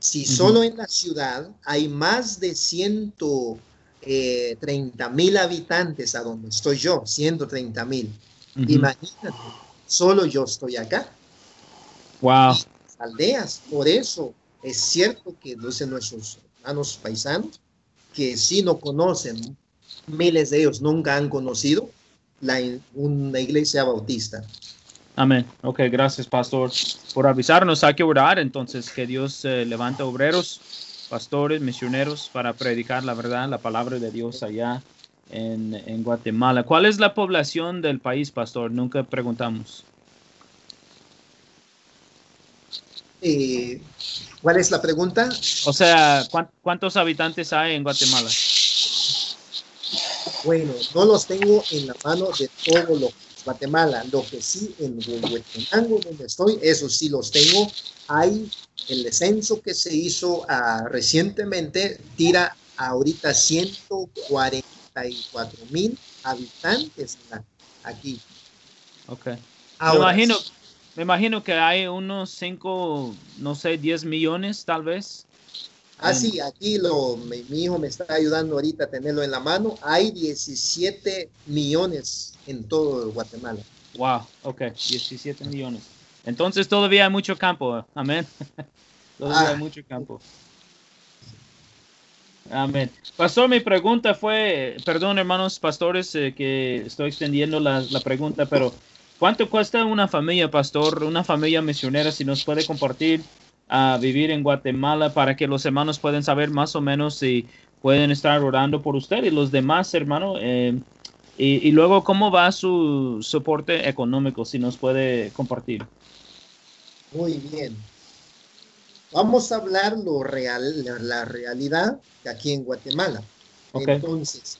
si solo en la ciudad hay más de 130 eh, mil habitantes a donde estoy yo, 130 mil, imagínate, solo yo estoy acá. Wow. Aldeas, por eso es cierto que dicen nuestros hermanos paisanos que si no conocen, miles de ellos nunca han conocido la, una iglesia bautista. Amén. Ok, gracias, pastor, por avisarnos. Hay que orar, entonces, que Dios eh, levante obreros, pastores, misioneros para predicar la verdad, la palabra de Dios allá en Guatemala. ¿Cuál es la población del país, pastor? Nunca preguntamos. Eh, ¿Cuál es la pregunta? O sea, ¿cuántos habitantes hay en Guatemala? Bueno, no los tengo en la mano de todo lo Guatemala. Lo que sí en Huehuetenango, donde estoy, eso sí los tengo. Hay el censo que se hizo uh, recientemente, tira ahorita 144 mil habitantes aquí. Ok. Ahora, imagino, me imagino que hay unos 5, no sé, 10 millones tal vez. Ah, sí, aquí lo, mi, hijo me está ayudando ahorita a tenerlo en la mano. Hay 17 millones en todo Guatemala. Wow, ok, 17 millones. Entonces todavía hay mucho campo, amén. todavía hay ah. mucho campo. Amén. Pastor, mi pregunta fue, perdón hermanos pastores eh, que estoy extendiendo la, la pregunta, pero ¿Cuánto cuesta una familia, pastor, una familia misionera, si nos puede compartir a vivir en Guatemala para que los hermanos puedan saber más o menos si pueden estar orando por usted y los demás hermanos? Eh, y, luego, ¿cómo va su soporte económico, si nos puede compartir? Muy bien. Vamos a hablar lo real, la, realidad aquí en Guatemala. Entonces,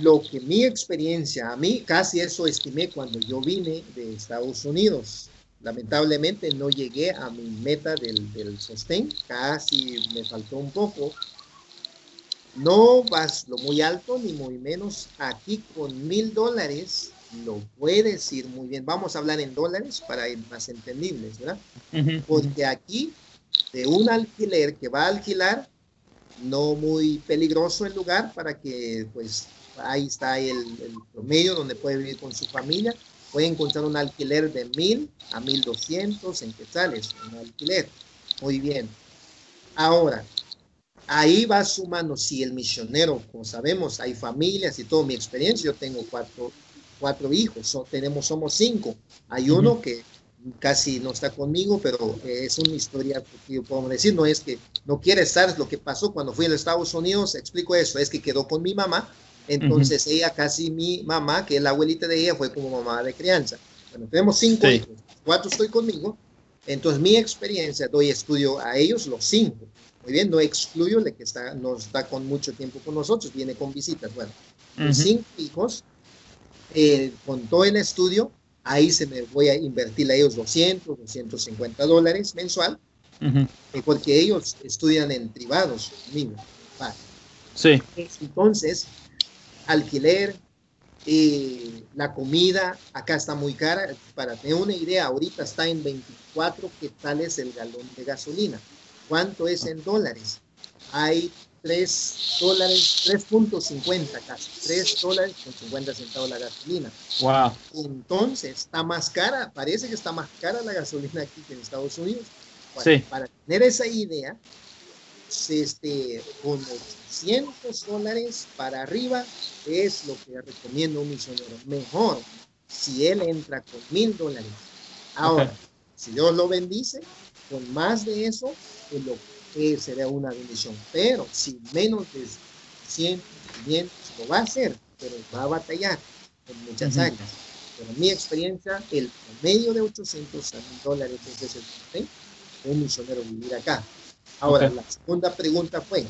lo que mi experiencia, a mí casi eso estimé cuando yo vine de Estados Unidos. lamentablemente no llegué a mi meta del, del sostén, casi me faltó un poco. No vas lo muy alto ni muy menos. Aquí con mil dólares lo puedes ir muy bien. Vamos a hablar en dólares para ir más entendibles, ¿verdad? Porque aquí de un alquiler que va a alquilar, no muy peligroso el lugar para que pues ahí está el, el promedio donde puede vivir con su familia puede encontrar un alquiler de mil a mil doscientos en quetzales, un alquiler. Muy bien. Ahora, ahí va sumando, si el misionero, como sabemos, hay familias y todo, mi experiencia, yo tengo cuatro, cuatro hijos, tenemos, somos cinco. Hay uno que casi no está conmigo, pero es una historia que yo puedo decir, no es que no quiere estar, lo que pasó cuando fui a los Estados Unidos, explico eso, es que quedó con mi mamá, entonces ella casi mi mamá, que es la abuelita de ella, fue como mamá de crianza. Bueno, tenemos cinco hijos, cuatro estoy conmigo. Entonces mi experiencia, doy estudio a ellos, los cinco. Muy bien, no excluyo el que está, nos está con mucho tiempo con nosotros, viene con visitas. Bueno, los cinco hijos, eh, con todo el estudio, ahí se me voy a invertir a ellos 200, 250 dólares mensual, eh, porque ellos estudian en privados conmigo. Sí. Entonces, alquiler, eh, la comida acá está muy cara. Para tener una idea, ahorita está en 24 es el galón de gasolina. ¿Cuánto es en dólares? Hay 3 dólares, 3.50 casi, 3 dólares con 50 centavos la gasolina. Wow. Entonces está más cara, parece que está más cara la gasolina aquí que en Estados Unidos. sí. Para tener esa idea, este, con 800 dólares para arriba es lo que recomiendo un misionero. Mejor si él entra con mil dólares. Ahora, si Dios lo bendice, con más de eso, pues lo que sería una bendición. Pero si menos de 100, 500, lo va a hacer, pero va a batallar con muchas áreas. Pero en mi experiencia, el promedio de 800 a mil dólares es el un misionero vivir acá. Ahora, la segunda pregunta fue,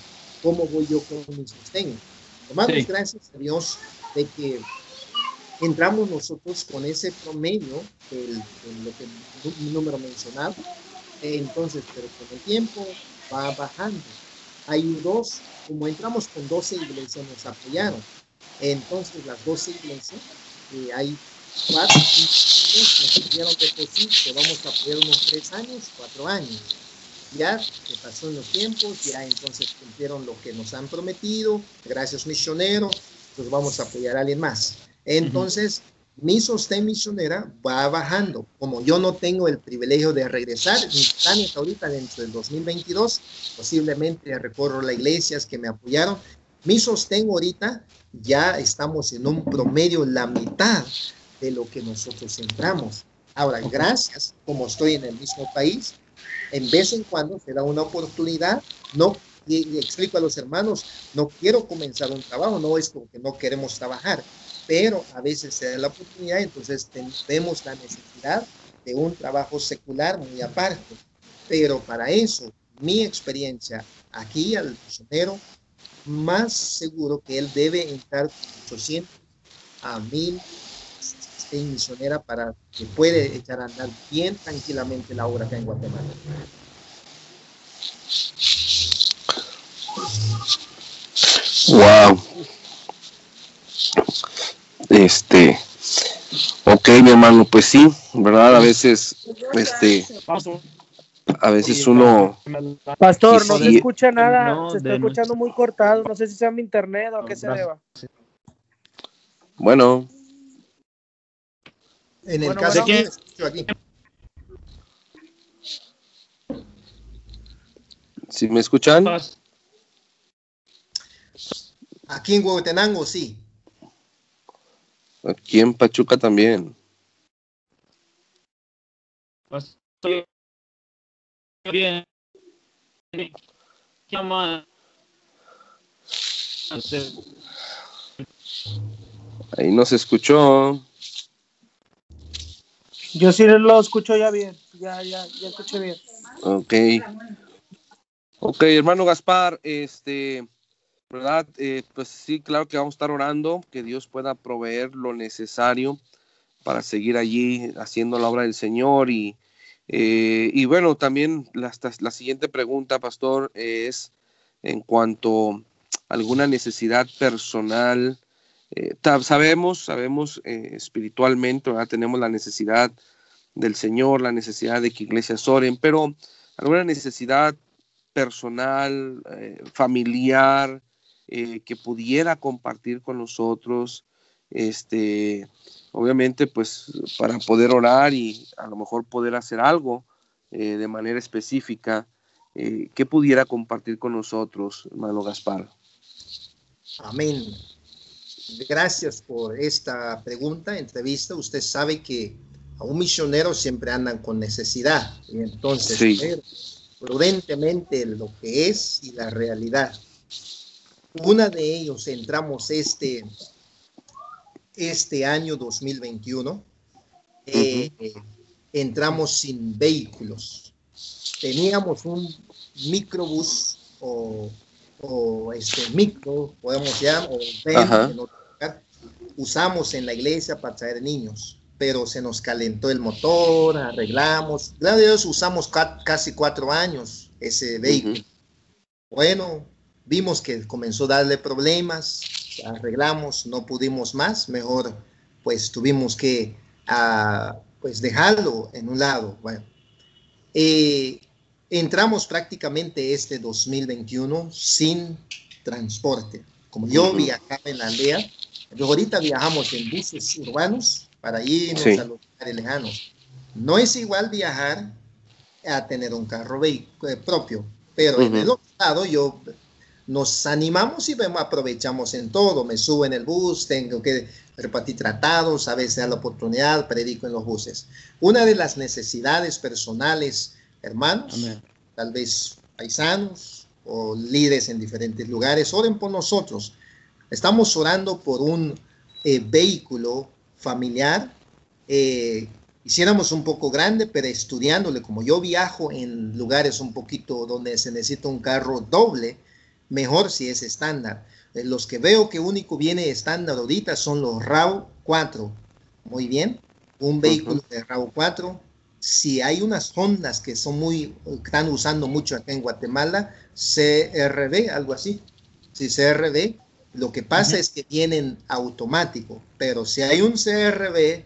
¿cómo voy yo con mi sostén? Tomamos gracias a Dios de que entramos nosotros con ese promedio, el, lo que número mencionado, entonces, pero con el tiempo va bajando. Hay dos, como entramos con 12 iglesias, nos apoyaron. Entonces, las 12 iglesias, eh, hay cuatro nos dieron de que vamos a apoyar unos tres años, cuatro años ya que pasó en los tiempos, ya entonces cumplieron lo que nos han prometido, gracias misionero, pues vamos a apoyar a alguien más. Entonces, mi sostén misionera va bajando. Como yo no tengo el privilegio de regresar, mis planes ahorita dentro del 2022, posiblemente recorro las iglesias que me apoyaron. Mi sostén ahorita ya estamos en un promedio la mitad de lo que nosotros entramos. Ahora, gracias, como estoy en el mismo país, en vez en cuando se da una oportunidad, no y, explico a los hermanos, no quiero comenzar un trabajo, no es porque no queremos trabajar, pero a veces se da la oportunidad, entonces tenemos la necesidad de un trabajo secular muy aparte. Pero para eso, mi experiencia aquí al misionero, más seguro que él debe entrar 800 a 1000 misionera para que puede echar a andar bien tranquilamente la obra acá en Guatemala. Wow. Este, ok, mi hermano, pues sí, ¿verdad? A veces, este, a veces uno. Pastor, no se escucha nada, se está escuchando muy cortado, no sé si sea mi internet o a qué se deba. Bueno. En el caso de aquí. ¿Sí me escuchan? Aquí en Huehuetenango, sí. Aquí en Pachuca también. Bien. Ahí no se escuchó. Yo sí lo escucho ya bien, ya, ya, ya escuché bien. Ok. Ok, hermano Gaspar, este, ¿verdad? Eh, pues sí, claro que vamos a estar orando, que Dios pueda proveer lo necesario para seguir allí haciendo la obra del Señor. Y, eh, y bueno, también la, la, siguiente pregunta, pastor, es en cuanto a alguna necesidad personal. Eh, sabemos, sabemos eh, espiritualmente, tenemos la necesidad del Señor, la necesidad de que iglesias oren, pero alguna necesidad personal, familiar, que pudiera compartir con nosotros, este, obviamente pues para poder orar y a lo mejor poder hacer algo eh, de manera específica, eh, que pudiera compartir con nosotros, hermano Gaspar. Amén. Gracias por esta pregunta, entrevista. Usted sabe que a un misionero siempre andan con necesidad y entonces prudentemente lo que es y la realidad. Una de ellos entramos este este año 2021 eh, entramos sin vehículos. Teníamos un microbús o, este micro, podemos llamar, o usamos en la iglesia para traer niños, pero se nos calentó el motor, arreglamos. Gracias a Dios usamos casi cuatro años ese vehículo. Bueno, vimos que comenzó a darle problemas, arreglamos, no pudimos más, mejor pues tuvimos que uh, pues dejarlo en un lado. Bueno, eh, entramos prácticamente este 2021 sin transporte. Como yo viajaba en la aldea, ahorita viajamos en buses urbanos para irnos a los lugares lejanos. No es igual viajar a tener un carro eh, propio, pero en el otro lado yo nos animamos y vemos, aprovechamos en todo. Me subo en el bus, tengo que repartir tratados, a veces a la oportunidad, predico en los buses. Una de las necesidades personales, hermanos, tal vez paisanos o líderes en diferentes lugares, oren por nosotros. Estamos orando por un eh, vehículo familiar. Eh, hiciéramos un poco grande, pero estudiándole, como yo viajo en lugares un poquito donde se necesita un carro doble, mejor si es estándar. Eh, los que veo que único viene estándar ahorita son los RAW 4. Muy bien. Un vehículo de RAW 4. Si hay unas Hondas que son muy, están usando mucho acá en Guatemala, CRB, algo así. Si CRB, lo que pasa es que vienen automático, pero si hay un CRB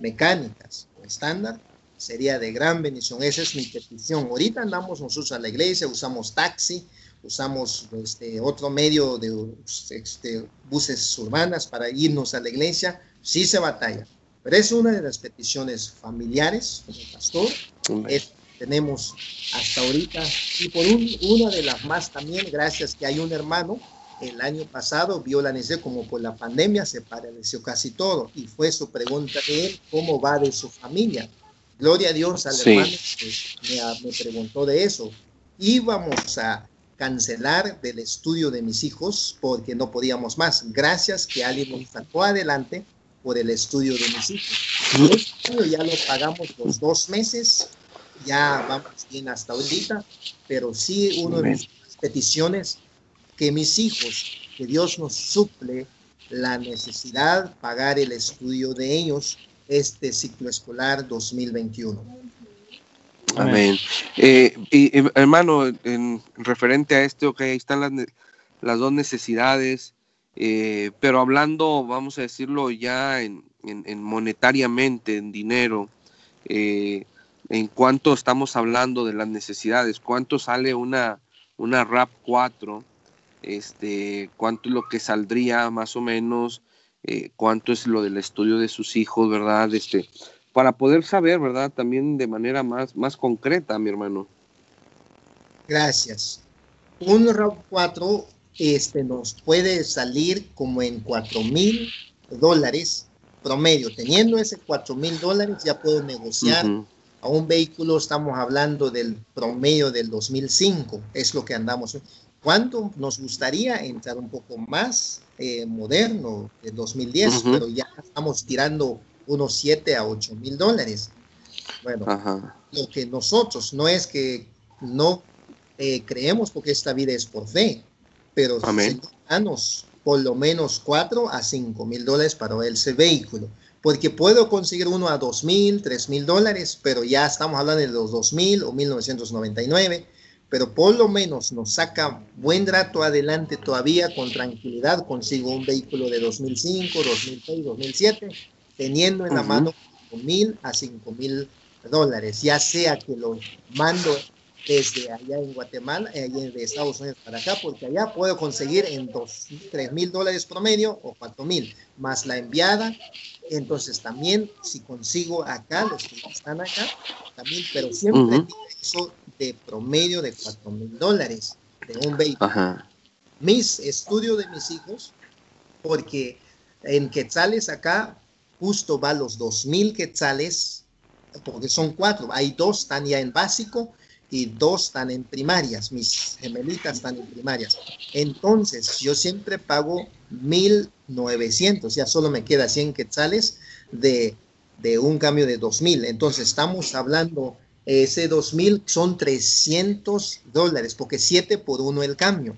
mecánicas o estándar, sería de gran bendición. Esa es mi petición. Ahorita andamos nosotros a la iglesia, usamos taxi, usamos este, otro medio de este, buses urbanas para irnos a la iglesia, sí se batalla. Pero es una de las peticiones familiares como pastor. tenemos hasta ahorita. Y por una de las más también, gracias que hay un hermano, el año pasado vio la necesidad, como por la pandemia se pareció casi todo. Y fue su pregunta de él, ¿cómo va de su familia? Gloria a Dios al hermano que me, me preguntó de eso. Íbamos a cancelar del estudio de mis hijos porque no podíamos más. Gracias que alguien nos sacó adelante por el estudio de mis hijos. Este ya lo pagamos los dos meses, ya vamos bien hasta ahorita, pero sí una de mis peticiones que mis hijos, que Dios nos suple la necesidad pagar el estudio de ellos este ciclo escolar 2021. Amén. Eh, y, hermano, en, referente a esto, ok, ahí están las, las dos necesidades, eh, pero hablando, vamos a decirlo ya en, en, monetariamente, en dinero, eh, en cuánto estamos hablando de las necesidades, cuánto sale una, una RAP 4, este, cuánto es lo que saldría más o menos, cuánto es lo del estudio de sus hijos, ¿verdad? Este, para poder saber, ¿verdad? También de manera más, más concreta, mi hermano. Gracias. Un RAV4 este, nos puede salir como en 4 mil dólares promedio. Teniendo ese 4 mil dólares ya puedo negociar. A un vehículo estamos hablando del promedio del 2005, es lo que andamos. ¿Cuánto nos gustaría entrar un poco más eh, moderno, del 2010? Pero ya estamos tirando unos 7 a 8 mil dólares. Bueno, lo que nosotros no es que no eh, creemos porque esta vida es por fe, pero danos por lo menos 4 a 5 mil dólares para ese vehículo. porque puedo conseguir uno a dos mil, tres mil dólares, pero ya estamos hablando de los dos mil o 1999, pero por lo menos nos saca buen rato adelante todavía con tranquilidad, consigo un vehículo de 2005, 2006, 2007, teniendo en la mano mil a cinco mil dólares, ya sea que lo mando desde allá en Guatemala, eh, de Estados Unidos para acá, porque allá puedo conseguir en dos, tres mil dólares promedio o cuatro mil, más la enviada. Entonces también si consigo acá, los que están acá, también, pero siempre eso de promedio de cuatro mil dólares de un vehículo. Mis estudios de mis hijos, porque en quetzales acá justo va los dos mil quetzales, porque son cuatro, hay dos están ya en básico y dos están en primarias, mis gemelitas están en primarias. Entonces, yo siempre pago 1.900, ya solo me queda 100 quetzales de, de un cambio de 2.000. Entonces, estamos hablando, ese 2.000 son 300 dólares, porque 7 por 1 el cambio.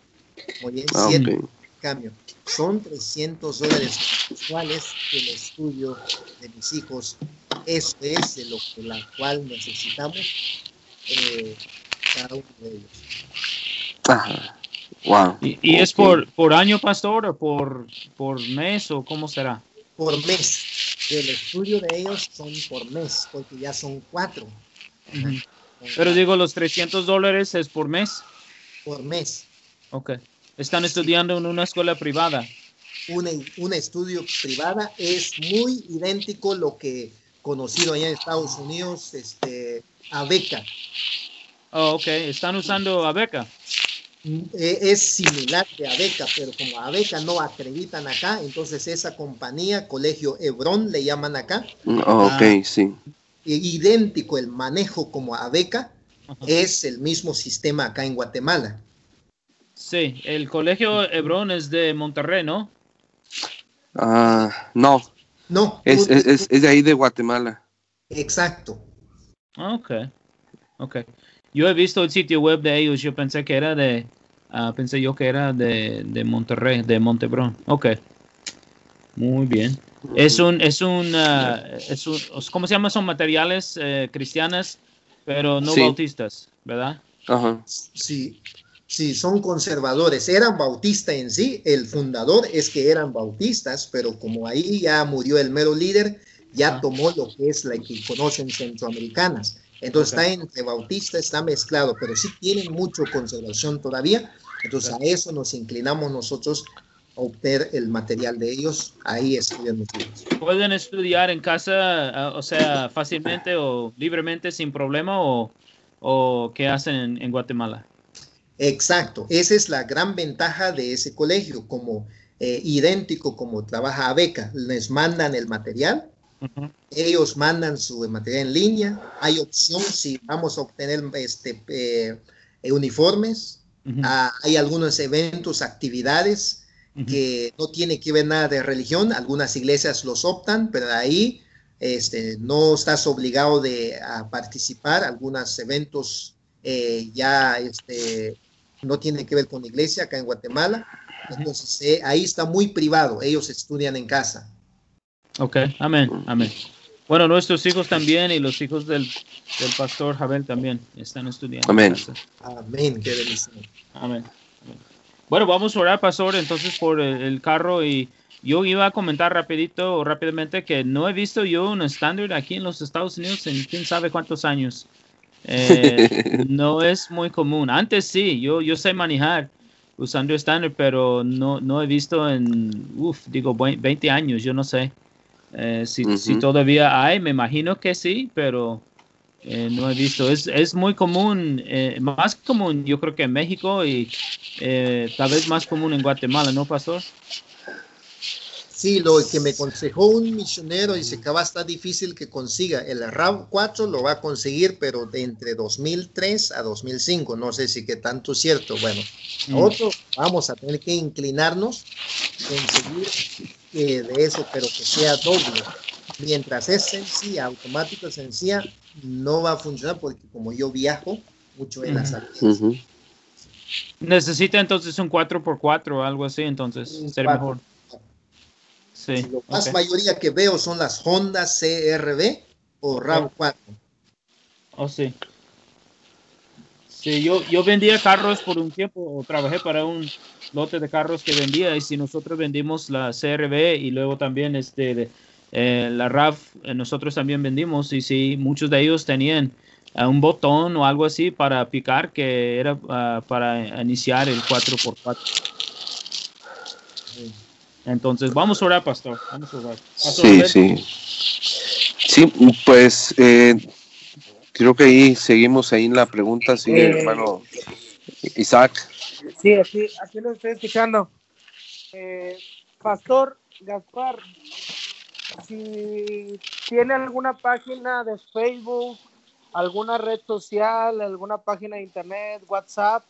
Oye, 7 ah, cambio. Son 300 dólares mensuales el estudio de mis hijos. Eso es de lo que la cual necesitamos eh, cada uno de ellos. Wow. ¿Y, es por, por año, pastor, o por, por mes, o cómo será? Por mes. El estudio de ellos son por mes, porque ya son cuatro. Pero digo, los 300 dólares es por mes. Por mes. Ok. Están estudiando en una escuela privada. Un, un estudio privada es muy idéntico lo que conocido allá en Estados Unidos, este, Abeca. Oh, ok. ¿Están usando Abeca? Eh, es similar de Abeca, pero como Abeca no acreditan acá, entonces esa compañía, Colegio Hebrón, le llaman acá. Mm, oh, ok, ah, sí. Idéntico el manejo como Abeca, es el mismo sistema acá en Guatemala. Sí, el Colegio Hebrón es de Monterrey, ¿no? Ah, no. No. Es, es, es de ahí de Guatemala. Exacto. Ah, ok, ok. Yo he visto el sitio web de ellos, yo pensé que era de, uh, pensé yo que era de, de Monterrey, de Montebrón. Ok. Muy bien. Es un, es un, uh, es un, ¿cómo se llama? Son materiales eh, cristianas, pero no bautistas, ¿verdad? Ajá. Sí, sí, son conservadores. Eran bautistas en sí. El fundador es que eran bautistas, pero como ahí ya murió el mero líder, ya tomó lo que es la que conocen centroamericanas. Entonces está entre bautista, está mezclado, pero sí tienen mucho conservación todavía. Entonces a eso nos inclinamos nosotros a obtener el material de ellos. Ahí estudian ¿Pueden estudiar en casa, ah, o sea, fácilmente o libremente sin problema o, o qué hacen en, Guatemala? Exacto, esa es la gran ventaja de ese colegio, como eh, idéntico como trabaja ABECA, les mandan el material ellos mandan su material en línea. Hay opción si vamos a obtener este, eh, uniformes. Ah, hay algunos eventos, actividades que no tiene que ver nada de religión. Algunas iglesias los optan, pero ahí este, no estás obligado de a participar. Algunos eventos eh, ya este, no tienen que ver con iglesia acá en Guatemala. Entonces eh, ahí está muy privado. Ellos estudian en casa. Ok, amén, amén. Bueno, nuestros hijos también y los hijos del, del pastor Jabel también están estudiando. Amén. Amén, qué Amén. Bueno, vamos a orar, pastor, entonces por el, carro y yo iba a comentar rapidito o rápidamente que no he visto yo un estándar aquí en los Estados Unidos en quién sabe cuántos años. Eh, no es muy común. Antes sí, yo, yo sé manejar usando estándar, pero no, no he visto en, uff, digo, 20 años, yo no sé. Eh, si, todavía hay, me imagino que sí, pero eh, no he visto. Es, es muy común, más común yo creo que en México y tal vez más común en Guatemala, ¿no, Pastor? Sí, lo que me aconsejó un misionero dice que va a estar difícil que consiga. El RAV 4 lo va a conseguir, pero de entre 2003 a 2005. No sé si que tanto es cierto. Bueno, nosotros mm. vamos a tener que inclinarnos, conseguir de eso, pero que sea doble. Mientras es sencilla, automático sencilla, no va a funcionar porque como yo viajo mucho en las Necesita entonces un 4x4 o algo así, entonces ser mejor. Sí. La más ok. mayoría que veo son las Honda CRV o RAV4. Oh, sí. Sí, yo, yo vendía carros por un tiempo, o trabajé para un lote de carros que vendía, y si nosotros vendimos la CRV y luego también este, eh, la RAV, eh, nosotros también vendimos, y sí, muchos de ellos tenían ah, un botón o algo así para picar que era ah, para iniciar el 4x4. Entonces, vamos a orar, pastor. Vamos a orar. Pastor, Sí, sí. Sí, pues eh, creo que ahí seguimos ahí en la pregunta, sí, Eh, hermano Isaac. Sí, aquí, aquí lo estoy escuchando. Eh, Pastor Gaspar, si tiene alguna página de Facebook, alguna red social, alguna página de internet, WhatsApp,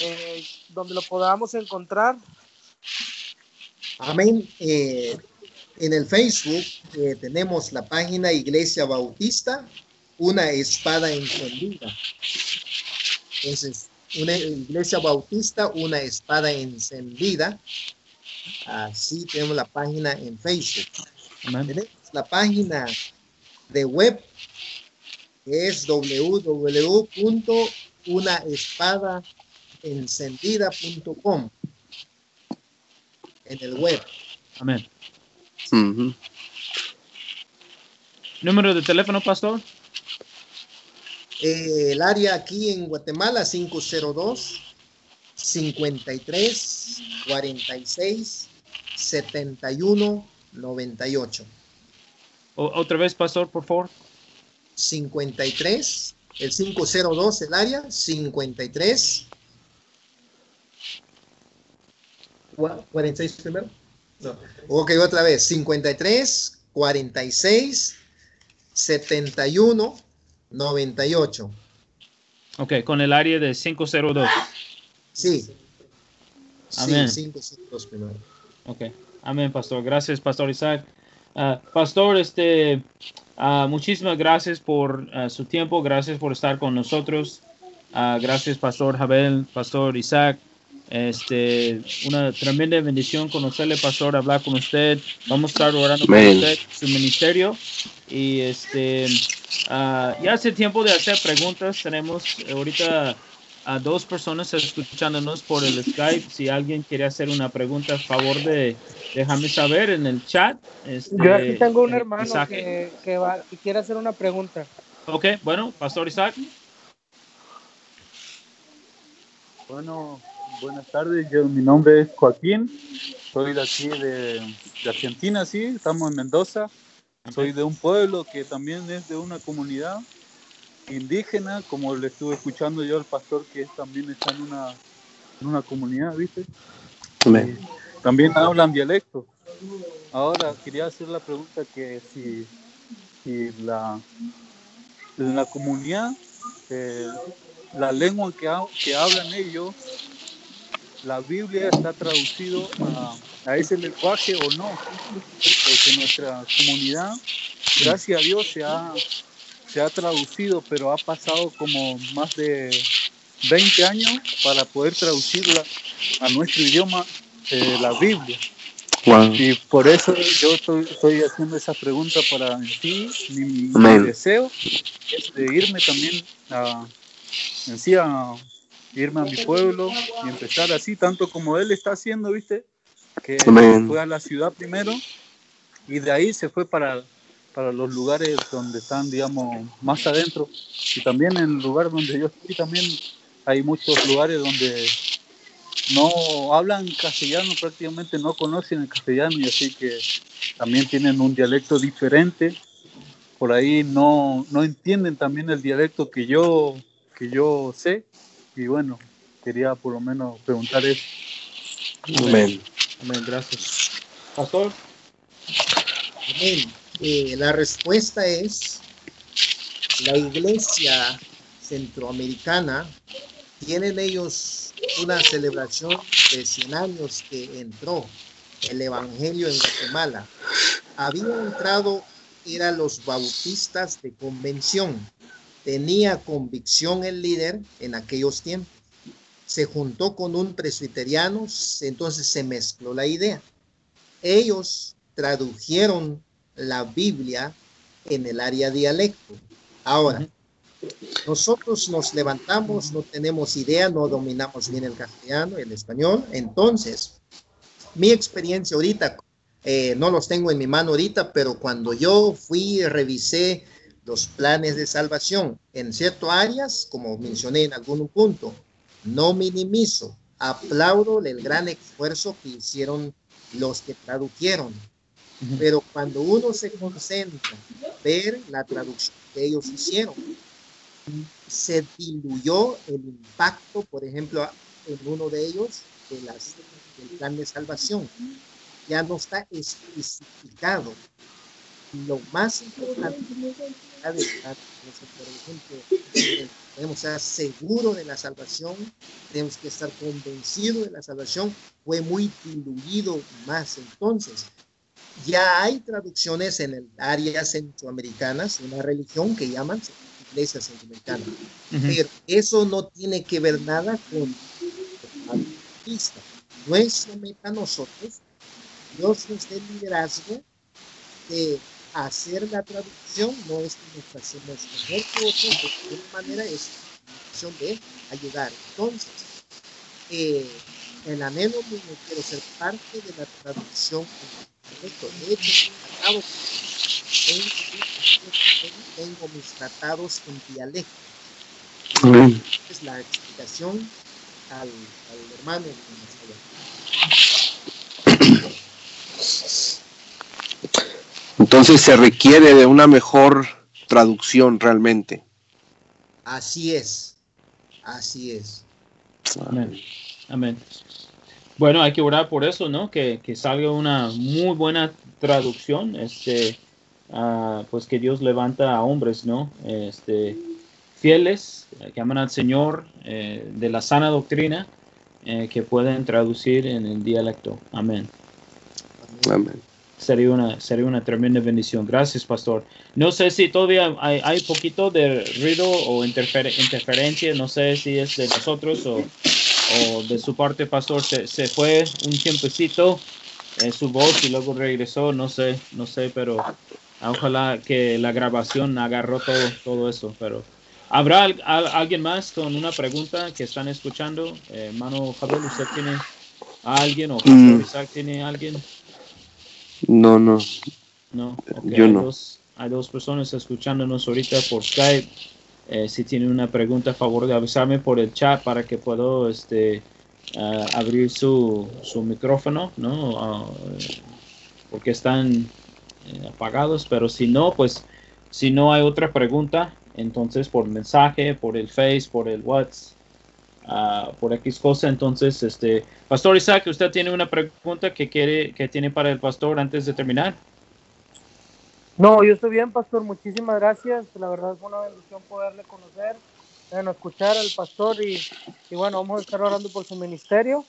eh, donde lo podamos encontrar. Amén. Eh, en el Facebook eh, tenemos la página Iglesia Bautista, una espada encendida. Entonces, una Iglesia Bautista, una espada encendida. Así tenemos la página en Facebook. Amén. Tenemos la página de web que es www.unaespadaencendida.com en el web. Amén. Número de teléfono, pastor. Eh, el área aquí en Guatemala 502 53 46 71 98 O- otra vez, pastor, por favor. 53 el 502 el área 53 46 primero no. ok otra vez 53 46 71 98 Ok, con el área de 502. Sí. Amén. Sí, cinco siglos primero. Ok, amén, pastor. Gracias, pastor Isaac. Ah, pastor, este, ah, muchísimas gracias por ah, su tiempo, gracias por estar con nosotros. Gracias, pastor Jabel, pastor Isaac. Este, una tremenda bendición conocerle, pastor, hablar con usted. Vamos a estar orando por usted, su ministerio. Y este, ah, ya hace tiempo de hacer preguntas. Tenemos ahorita a dos personas escuchándonos por el Skype. Si alguien quiere hacer una pregunta, a favor de déjame saber en el chat. Este, Yo aquí tengo un eh, hermano Isaac. que, que, va, que quiere hacer una pregunta. Ok, bueno, Pastor Isaac. Bueno, buenas tardes. Yo, mi nombre es Joaquín. Soy de aquí de, de Argentina, sí. Estamos en Mendoza. Soy de un pueblo que también es de una comunidad indígena, como le estuve escuchando yo al pastor que también está en una, en una comunidad, ¿viste? Amén. También hablan dialecto. Ahora quería hacer la pregunta que si, si la, en la comunidad, eh, la lengua que, ha- que hablan ellos, la Biblia está traducido a, a ese lenguaje o no, porque nuestra comunidad, gracias a Dios, se ha, se ha traducido, pero ha pasado como más de 20 años para poder traducirla a nuestro idioma, eh, la Biblia. Wow. Y por eso yo estoy, estoy haciendo esa pregunta para sí, mi, deseo es de irme también a, en sí a irme a mi pueblo y empezar así, tanto como él está haciendo, ¿viste? Que Amén. fue a la ciudad primero y de ahí se fue para, para los lugares donde están, digamos, más adentro. Y también en el lugar donde yo estoy también hay muchos lugares donde no hablan castellano, prácticamente no conocen el castellano y así que también tienen un dialecto diferente. Por ahí no, no entienden también el dialecto que yo, que yo sé. Y bueno, quería por lo menos preguntar eso. Amén. Amén, gracias. Pastor. Amén. Eh, la respuesta es, la iglesia centroamericana, tienen ellos una celebración de 100 años que entró el Evangelio en Guatemala. Había entrado, eran los bautistas de convención. Tenía convicción el líder en aquellos tiempos. Se juntó con un presbiteriano, entonces se mezcló la idea. Ellos tradujeron la Biblia en el área dialecto. Ahora, nosotros nos levantamos, no tenemos idea, no dominamos bien el castellano, el español. Entonces, mi experiencia ahorita, eh, no los tengo en mi mano ahorita, pero cuando yo fui revisé los planes de salvación en ciertas áreas, como mencioné en algún punto, no minimizo, aplaudo el gran esfuerzo que hicieron los que tradujeron. Pero cuando uno se concentra ver la traducción que ellos hicieron, se diluyó el impacto, por ejemplo, en uno de ellos, de las, del plan de salvación. Ya no está especificado. Lo más importante, por ejemplo, Debemos estar seguros de la salvación, tenemos que estar convencidos de la salvación. Fue muy diluido más entonces. Ya hay traducciones en el área centroamericanas, una religión que llaman iglesia centroamericana. Pero eso no tiene que ver nada con la Nuestro meta nosotros, Dios nos dé liderazgo de hacer la traducción no es que nos hacemos mejor que otros, de alguna manera es una de ayudar. Entonces, eh, el anhelo mío quiero ser parte de la traducción correcto. De hecho, tengo mis tratados en dialecto. Es la explicación al, al hermano que entonces se requiere de una mejor traducción realmente. Así es, así es. Amén. Amén. Bueno, hay que orar por eso, ¿no? Que, que salga una muy buena traducción, este, uh, pues que Dios levanta a hombres, ¿no? Este, fieles, que aman al Señor, eh, de la sana doctrina, eh, que pueden traducir en el dialecto. Amén. Amén sería una, sería una tremenda bendición. Gracias, pastor. No sé si todavía hay, hay poquito de ruido o interferencia, no sé si es de nosotros o, o de su parte, pastor. Se, se fue un tiempecito en eh, su voz y luego regresó, no sé, no sé, pero ojalá que la grabación agarró todo, todo eso, pero... ¿Habrá alguien más con una pregunta que están escuchando? Eh, hermano Javier, ¿usted tiene a alguien o mm. Isaac tiene a alguien? No, no. No, Yo hay, no. Dos, hay dos personas escuchándonos ahorita por Skype. Eh, si tienen una pregunta, a favor de avisarme por el chat para que puedo este, uh, abrir su, su, micrófono, ¿no? Uh, porque están eh, apagados, pero si no, pues si no hay otra pregunta, entonces por mensaje, por el Face, por el WhatsApp, uh, por X cosa, entonces, este, Pastor Isaac, ¿usted tiene una pregunta que quiere, que tiene para el pastor antes de terminar? No, yo estoy bien, pastor. Muchísimas gracias. La verdad es una bendición poderle conocer, bueno, escuchar al pastor y, y, bueno, vamos a estar orando por su ministerio.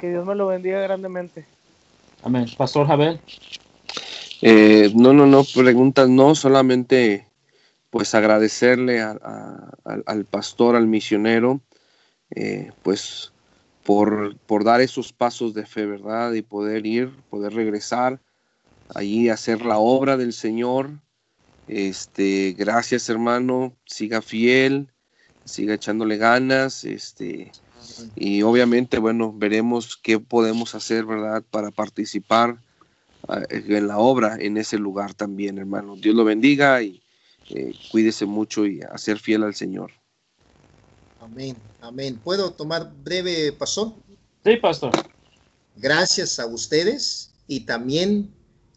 Que Dios me lo bendiga grandemente. Amén. Pastor Javier. Eh, no, no, no, preguntas no, solamente pues agradecerle a, a, al, al pastor, al misionero, eh, pues por, por, dar esos pasos de fe, ¿verdad? Y poder ir, poder regresar allí a hacer la obra del Señor. Este, gracias hermano, siga fiel, siga echándole ganas, este, y obviamente, bueno, veremos qué podemos hacer, ¿verdad? Para participar ah, en la obra en ese lugar también, hermano. Dios lo bendiga y eh, cuídese mucho y a ser fiel al Señor. Amén, amén. ¿Puedo tomar breve, pastor? Sí, pastor. Gracias a ustedes y también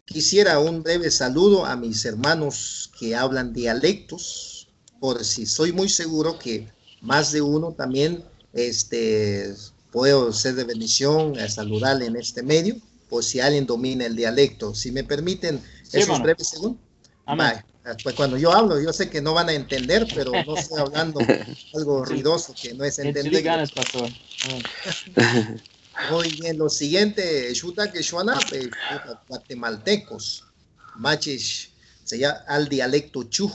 quisiera un breve saludo a mis hermanos que hablan dialectos, por si soy muy seguro que más de uno también este, puedo ser de bendición a saludarle en este medio, por si alguien domina el dialecto. Si me permiten esos breves segundos. Amén. Pues cuando yo hablo, yo sé que no van a entender, pero no estoy hablando algo ruidoso que no es entender. ganas, pastor. Muy bien, lo siguiente, Shuta que guatemaltecos, maches, se llama al dialecto chuj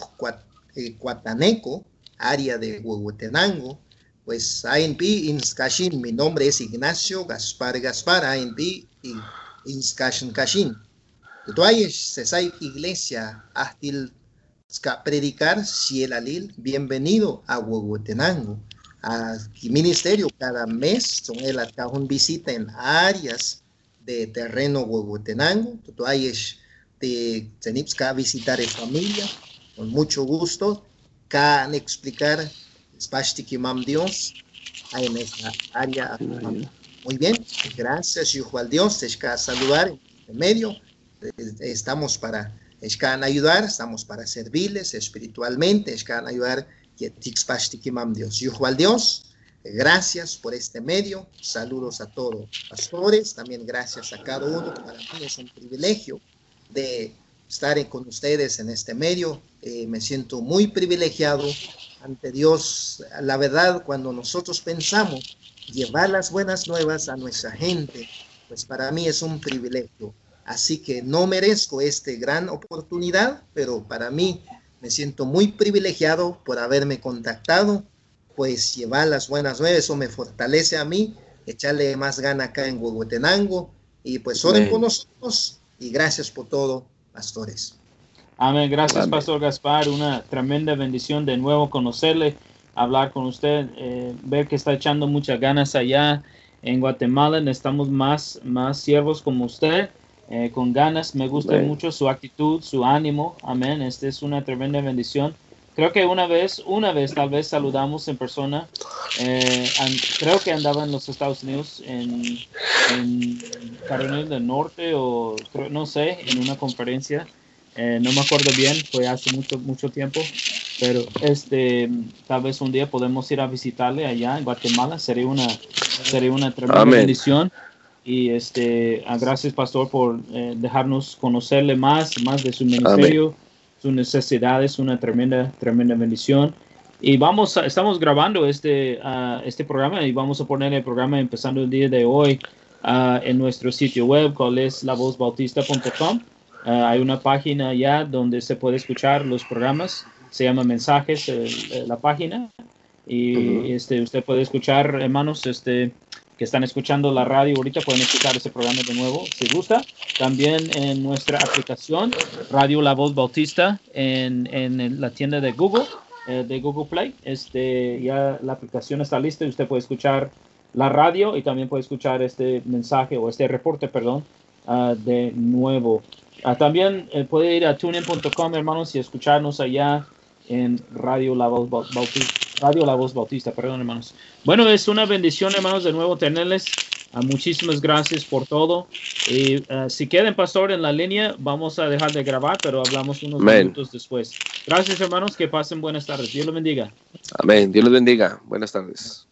eh, cuataneco, área de Huehuetenango, pues ANP Inskashin, mi nombre es Ignacio Gaspar Gaspar, ANP Inskashin Kashin. Tuay sesay iglesia hasta predicar si el alil bienvenido a Huehuetenango. A ministerio cada mes son el un visita en áreas de terreno Huehuetenango. Tuay de tenipska visitar a familia con mucho gusto. Can explicar Spashtiki Mam Dios en esa área. Muy bien, gracias, Yuhual Dios. Que saludar en medio estamos para ayudar, estamos para servirles espiritualmente, ayudar Dios. Yuhual Dios, gracias por este medio, saludos a todos pastores, también gracias a cada uno, para mí es un privilegio de estar con ustedes en este medio, eh, me siento muy privilegiado ante Dios. La verdad, cuando nosotros pensamos llevar las buenas nuevas a nuestra gente, pues para mí es un privilegio. Así que no merezco esta gran oportunidad, pero para mí me siento muy privilegiado por haberme contactado, pues llevar las buenas nuevas, eso me fortalece a mí, echarle más gana acá en Huehuetenango, y pues oren por nosotros, y gracias por todo, pastores. Amén, gracias Pastor Gaspar, una tremenda bendición de nuevo conocerle, hablar con usted, eh, ver que está echando muchas ganas allá en Guatemala, necesitamos más, más siervos como usted eh, con ganas. Me gusta mucho su actitud, su ánimo. Amén. Esta es una tremenda bendición. Creo que una vez, una vez tal vez saludamos en persona. Eh, creo que andaba en los Estados Unidos, en, en Carolina del Norte o no sé, en una conferencia. Eh, no me acuerdo bien, fue hace mucho, mucho tiempo. Pero este, tal vez un día podemos ir a visitarle allá en Guatemala. Sería una, sería una tremenda bendición. Y este, ah, gracias, pastor, por eh, dejarnos conocerle más, más de su ministerio, sus necesidades, una tremenda, tremenda bendición. Y vamos, a, estamos grabando este, uh, este programa y vamos a poner el programa empezando el día de hoy uh, en nuestro sitio web, cual es lavozbautista.com. Uh, hay una página ya donde se puede escuchar los programas, se llama Mensajes, la página. Y este, usted puede escuchar, hermanos, este, están escuchando la radio ahorita pueden escuchar ese programa de nuevo si gusta. También en nuestra aplicación Radio La Voz Bautista en, en la tienda de Google, eh, de Google Play. Este, ya la aplicación está lista y usted puede escuchar la radio y también puede escuchar este mensaje o este reporte, perdón, uh, de nuevo. Uh, también eh, puede ir a tunein.com, hermanos, y escucharnos allá en Radio La Voz Bautista Radio La Voz Bautista, perdón hermanos. Bueno, es una bendición hermanos de nuevo tenerles. Uh, muchísimas gracias por todo. Y uh, si quieren, pastor, en la línea, vamos a dejar de grabar, pero hablamos unos minutos después. Gracias hermanos, que pasen buenas tardes. Dios los bendiga. Amén. Dios los bendiga. Buenas tardes.